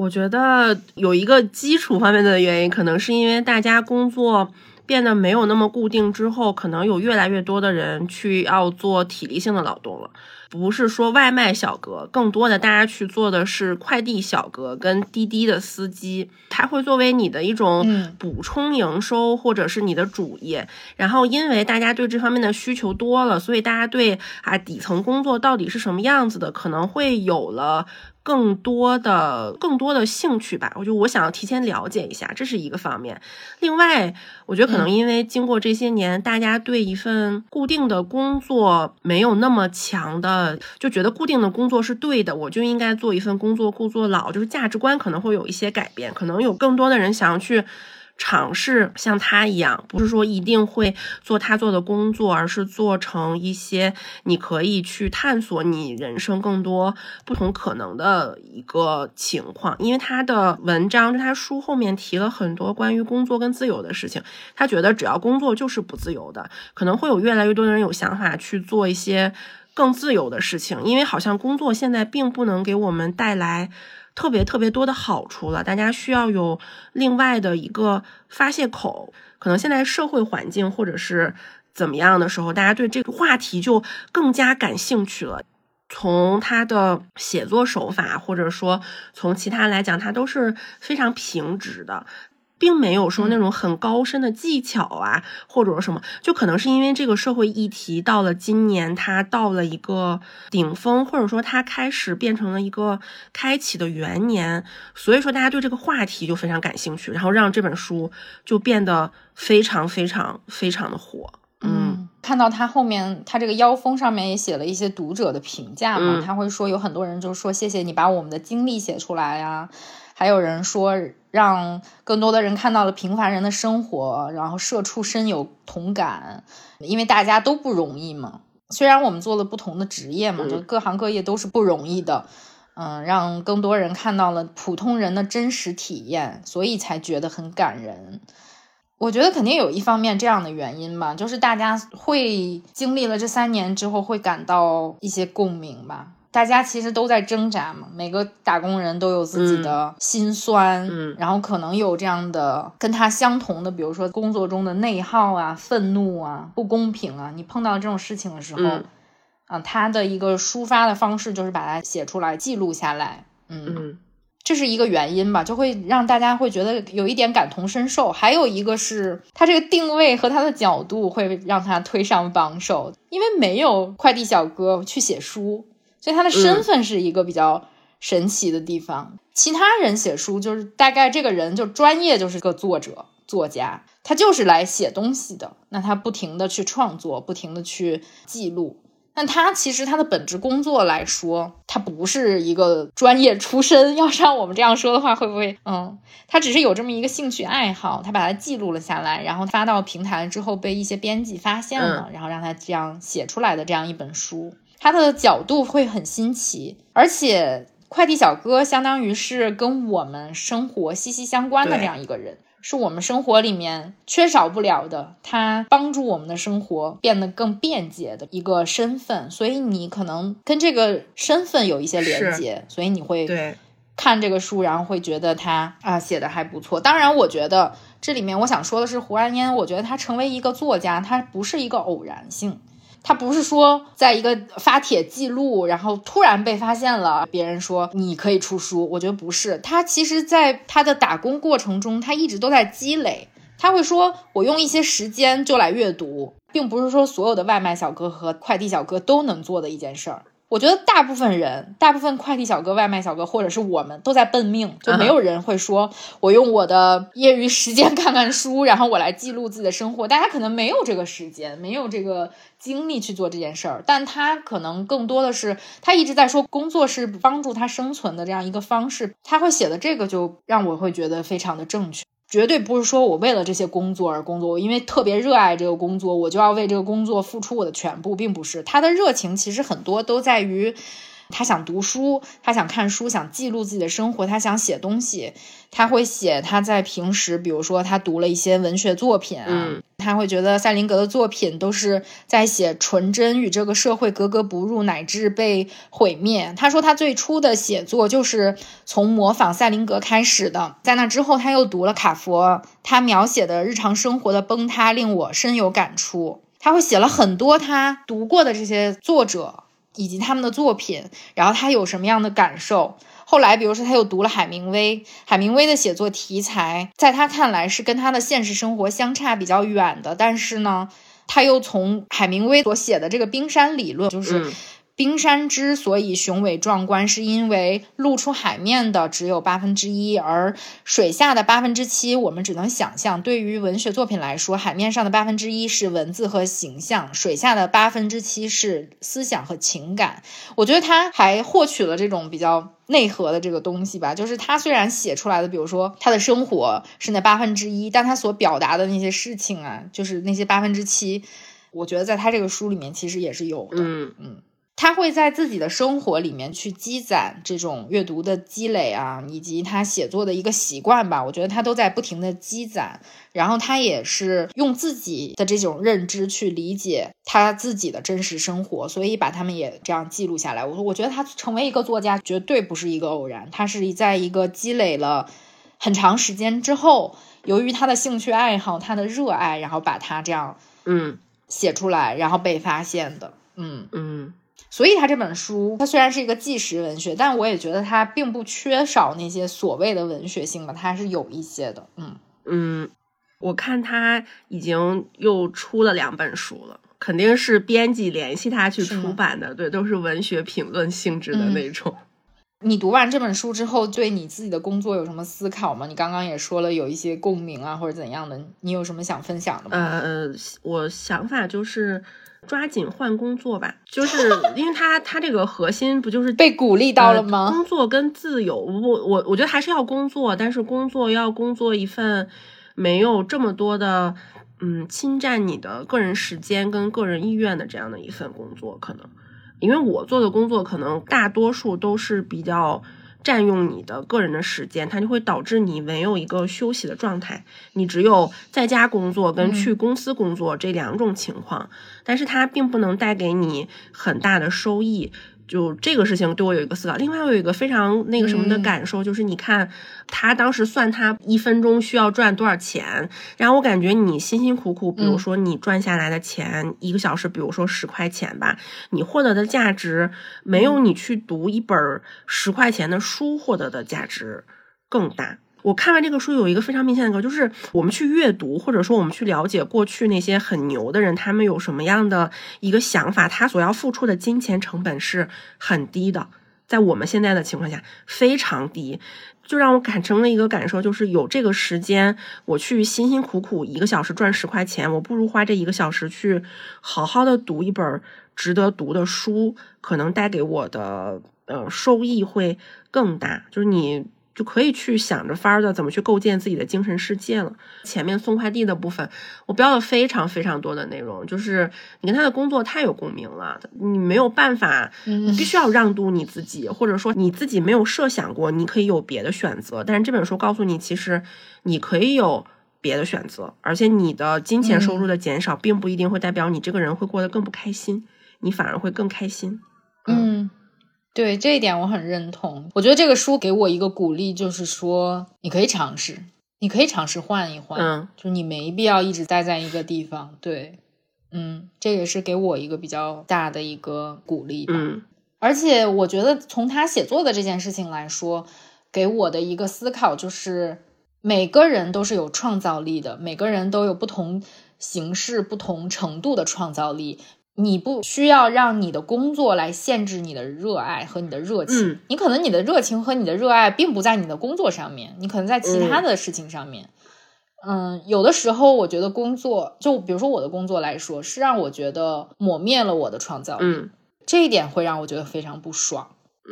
我觉得有一个基础方面的原因，可能是因为大家工作变得没有那么固定之后，可能有越来越多的人去要做体力性的劳动了。不是说外卖小哥，更多的大家去做的是快递小哥跟滴滴的司机，他会作为你的一种补充营收或者是你的主业。然后因为大家对这方面的需求多了，所以大家对啊底层工作到底是什么样子的，可能会有了。更多的、更多的兴趣吧，我就我想要提前了解一下，这是一个方面。另外，我觉得可能因为经过这些年，大家对一份固定的工作没有那么强的，就觉得固定的工作是对的，我就应该做一份工作，故作老，就是价值观可能会有一些改变，可能有更多的人想要去。尝试像他一样，不是说一定会做他做的工作，而是做成一些你可以去探索你人生更多不同可能的一个情况。因为他的文章，他书后面提了很多关于工作跟自由的事情。他觉得只要工作就是不自由的，可能会有越来越多的人有想法去做一些更自由的事情。因为好像工作现在并不能给我们带来。特别特别多的好处了，大家需要有另外的一个发泄口。可能现在社会环境或者是怎么样的时候，大家对这个话题就更加感兴趣了。从他的写作手法，或者说从其他来讲，他都是非常平直的。并没有说那种很高深的技巧啊，或者说什么，就可能是因为这个社会议题到了今年，它到了一个顶峰，或者说它开始变成了一个开启的元年，所以说大家对这个话题就非常感兴趣，然后让这本书就变得非常非常非常的火。嗯，看到他后面，他这个腰封上面也写了一些读者的评价嘛，他会说有很多人就说谢谢你把我们的经历写出来呀。还有人说，让更多的人看到了平凡人的生活，然后社畜深有同感，因为大家都不容易嘛。虽然我们做了不同的职业嘛，就各行各业都是不容易的。嗯，让更多人看到了普通人的真实体验，所以才觉得很感人。我觉得肯定有一方面这样的原因吧，就是大家会经历了这三年之后，会感到一些共鸣吧。大家其实都在挣扎嘛，每个打工人都有自己的心酸，嗯，然后可能有这样的跟他相同的，比如说工作中的内耗啊、愤怒啊、不公平啊，你碰到这种事情的时候，啊，他的一个抒发的方式就是把它写出来、记录下来，嗯，这是一个原因吧，就会让大家会觉得有一点感同身受。还有一个是他这个定位和他的角度会让他推上榜首，因为没有快递小哥去写书。所以他的身份是一个比较神奇的地方。其他人写书就是大概这个人就专业就是个作者、作家，他就是来写东西的。那他不停的去创作，不停的去记录。但他其实他的本职工作来说，他不是一个专业出身。要像我们这样说的话，会不会？嗯，他只是有这么一个兴趣爱好，他把它记录了下来，然后发到平台之后被一些编辑发现了，然后让他这样写出来的这样一本书。他的角度会很新奇，而且快递小哥相当于是跟我们生活息息相关的这样一个人，是我们生活里面缺少不了的，他帮助我们的生活变得更便捷的一个身份。所以你可能跟这个身份有一些连接，所以你会看这个书，然后会觉得他啊写的还不错。当然，我觉得这里面我想说的是，胡安烟，我觉得他成为一个作家，他不是一个偶然性。他不是说在一个发帖记录，然后突然被发现了，别人说你可以出书。我觉得不是，他其实在他的打工过程中，他一直都在积累。他会说，我用一些时间就来阅读，并不是说所有的外卖小哥和快递小哥都能做的一件事儿。我觉得大部分人，大部分快递小哥、外卖小哥，或者是我们，都在奔命，就没有人会说，我用我的业余时间看看书，然后我来记录自己的生活。大家可能没有这个时间，没有这个精力去做这件事儿，但他可能更多的是，他一直在说工作是帮助他生存的这样一个方式。他会写的这个，就让我会觉得非常的正确。绝对不是说我为了这些工作而工作，我因为特别热爱这个工作，我就要为这个工作付出我的全部，并不是他的热情，其实很多都在于。他想读书，他想看书，想记录自己的生活，他想写东西。他会写他在平时，比如说他读了一些文学作品啊，他会觉得赛林格的作品都是在写纯真与这个社会格格不入，乃至被毁灭。他说他最初的写作就是从模仿赛林格开始的，在那之后他又读了卡佛，他描写的日常生活的崩塌令我深有感触。他会写了很多他读过的这些作者。以及他们的作品，然后他有什么样的感受？后来，比如说他又读了海明威，海明威的写作题材，在他看来是跟他的现实生活相差比较远的，但是呢，他又从海明威所写的这个冰山理论，就是。冰山之所以雄伟壮观，是因为露出海面的只有八分之一，而水下的八分之七，我们只能想象。对于文学作品来说，海面上的八分之一是文字和形象，水下的八分之七是思想和情感。我觉得他还获取了这种比较内核的这个东西吧。就是他虽然写出来的，比如说他的生活是那八分之一，但他所表达的那些事情啊，就是那些八分之七。我觉得在他这个书里面其实也是有的。嗯嗯。他会在自己的生活里面去积攒这种阅读的积累啊，以及他写作的一个习惯吧。我觉得他都在不停的积攒，然后他也是用自己的这种认知去理解他自己的真实生活，所以把他们也这样记录下来。我我觉得他成为一个作家绝对不是一个偶然，他是在一个积累了很长时间之后，由于他的兴趣爱好、他的热爱，然后把他这样嗯写出来，然后被发现的。嗯嗯。所以他这本书，它虽然是一个纪实文学，但我也觉得它并不缺少那些所谓的文学性吧，它是有一些的。嗯嗯，我看他已经又出了两本书了，肯定是编辑联系他去出版的，对，都是文学评论性质的那种。你读完这本书之后，对你自己的工作有什么思考吗？你刚刚也说了有一些共鸣啊，或者怎样的，你有什么想分享的吗？呃，我想法就是。抓紧换工作吧，就是 因为他他这个核心不就是被鼓励到了吗？工作跟自由，我我我觉得还是要工作，但是工作要工作一份没有这么多的嗯侵占你的个人时间跟个人意愿的这样的一份工作，可能因为我做的工作可能大多数都是比较。占用你的个人的时间，它就会导致你没有一个休息的状态。你只有在家工作跟去公司工作这两种情况，但是它并不能带给你很大的收益。就这个事情对我有一个思考，另外我有一个非常那个什么的感受，就是你看他当时算他一分钟需要赚多少钱，然后我感觉你辛辛苦苦，比如说你赚下来的钱一个小时，比如说十块钱吧，你获得的价值没有你去读一本十块钱的书获得的价值更大。我看完这个书，有一个非常明显的个，就是我们去阅读，或者说我们去了解过去那些很牛的人，他们有什么样的一个想法，他所要付出的金钱成本是很低的，在我们现在的情况下非常低，就让我感成了一个感受，就是有这个时间，我去辛辛苦苦一个小时赚十块钱，我不如花这一个小时去好好的读一本值得读的书，可能带给我的呃收益会更大，就是你。就可以去想着法儿的怎么去构建自己的精神世界了。前面送快递的部分，我标了非常非常多的内容，就是你跟他的工作太有共鸣了，你没有办法，你必须要让渡你自己，或者说你自己没有设想过你可以有别的选择。但是这本书告诉你，其实你可以有别的选择，而且你的金钱收入的减少，并不一定会代表你这个人会过得更不开心，你反而会更开心。嗯。对这一点我很认同。我觉得这个书给我一个鼓励，就是说你可以尝试，你可以尝试换一换，嗯，就是你没必要一直待在一个地方。对，嗯，这也是给我一个比较大的一个鼓励吧。嗯而且我觉得从他写作的这件事情来说，给我的一个思考就是，每个人都是有创造力的，每个人都有不同形式、不同程度的创造力。你不需要让你的工作来限制你的热爱和你的热情。嗯你可能你的热情和你的热爱并不在你的工作上面，你可能在其他的事情上面。嗯，有的时候我觉得工作，就比如说我的工作来说，是让我觉得抹灭了我的创造力。嗯这一点会让我觉得非常不爽。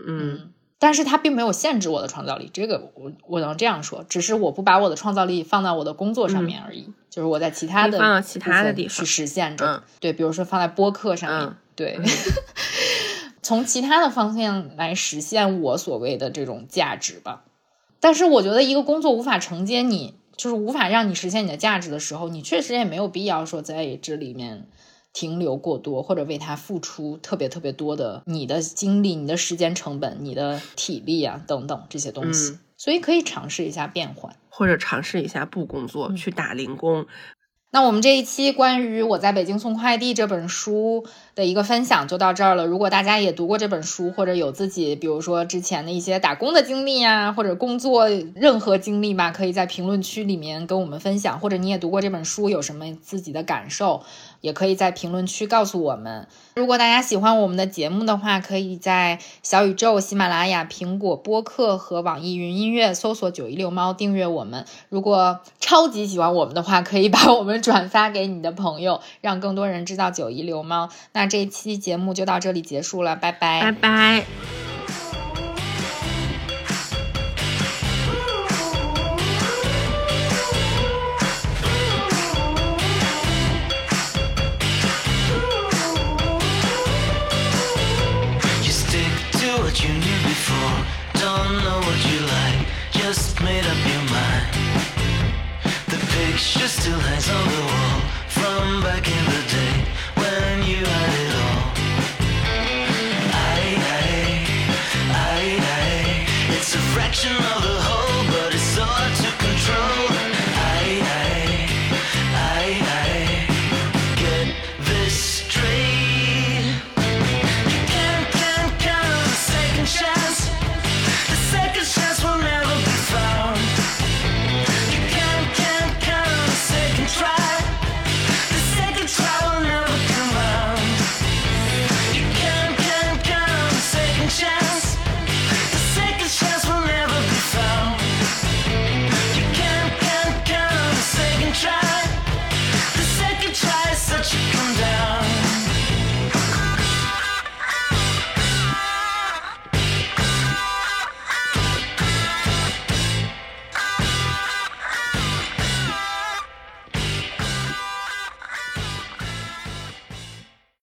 嗯但是它并没有限制我的创造力，这个我我能这样说，只是我不把我的创造力放到我的工作上面而已，就是我在其他的你放到其他的地方去实现着。嗯对，比如说放在播客上面，嗯对，从其他的方向来实现我所谓的这种价值吧。但是我觉得一个工作无法承接你，就是无法让你实现你的价值的时候，你确实也没有必要说在这里面停留过多，或者为他付出特别特别多的你的精力、你的时间成本、你的体力啊等等这些东西。嗯所以可以尝试一下变换。或者尝试一下不工嗯作，去打零工。那我们这一期关于我在北京送快递这本书的一个分享就到这儿了。如果大家也读过这本书，或者有自己比如说之前的一些打工的经历啊，或者工作任何经历吧，可以在评论区里面跟我们分享。或者你也读过这本书，有什么自己的感受，也可以在评论区告诉我们。如果大家喜欢我们的节目的话，可以在小宇宙、喜马拉雅、苹果播客和网易云音乐搜索“九一六猫”订阅我们。如果超级喜欢我们的话，可以把我们转发给你的朋友，让更多人知道九一六猫。那这一期节目就到这里结束了，拜拜。拜拜。Don't know what you like, just made up your mind. The picture still hangs on the wall from back in the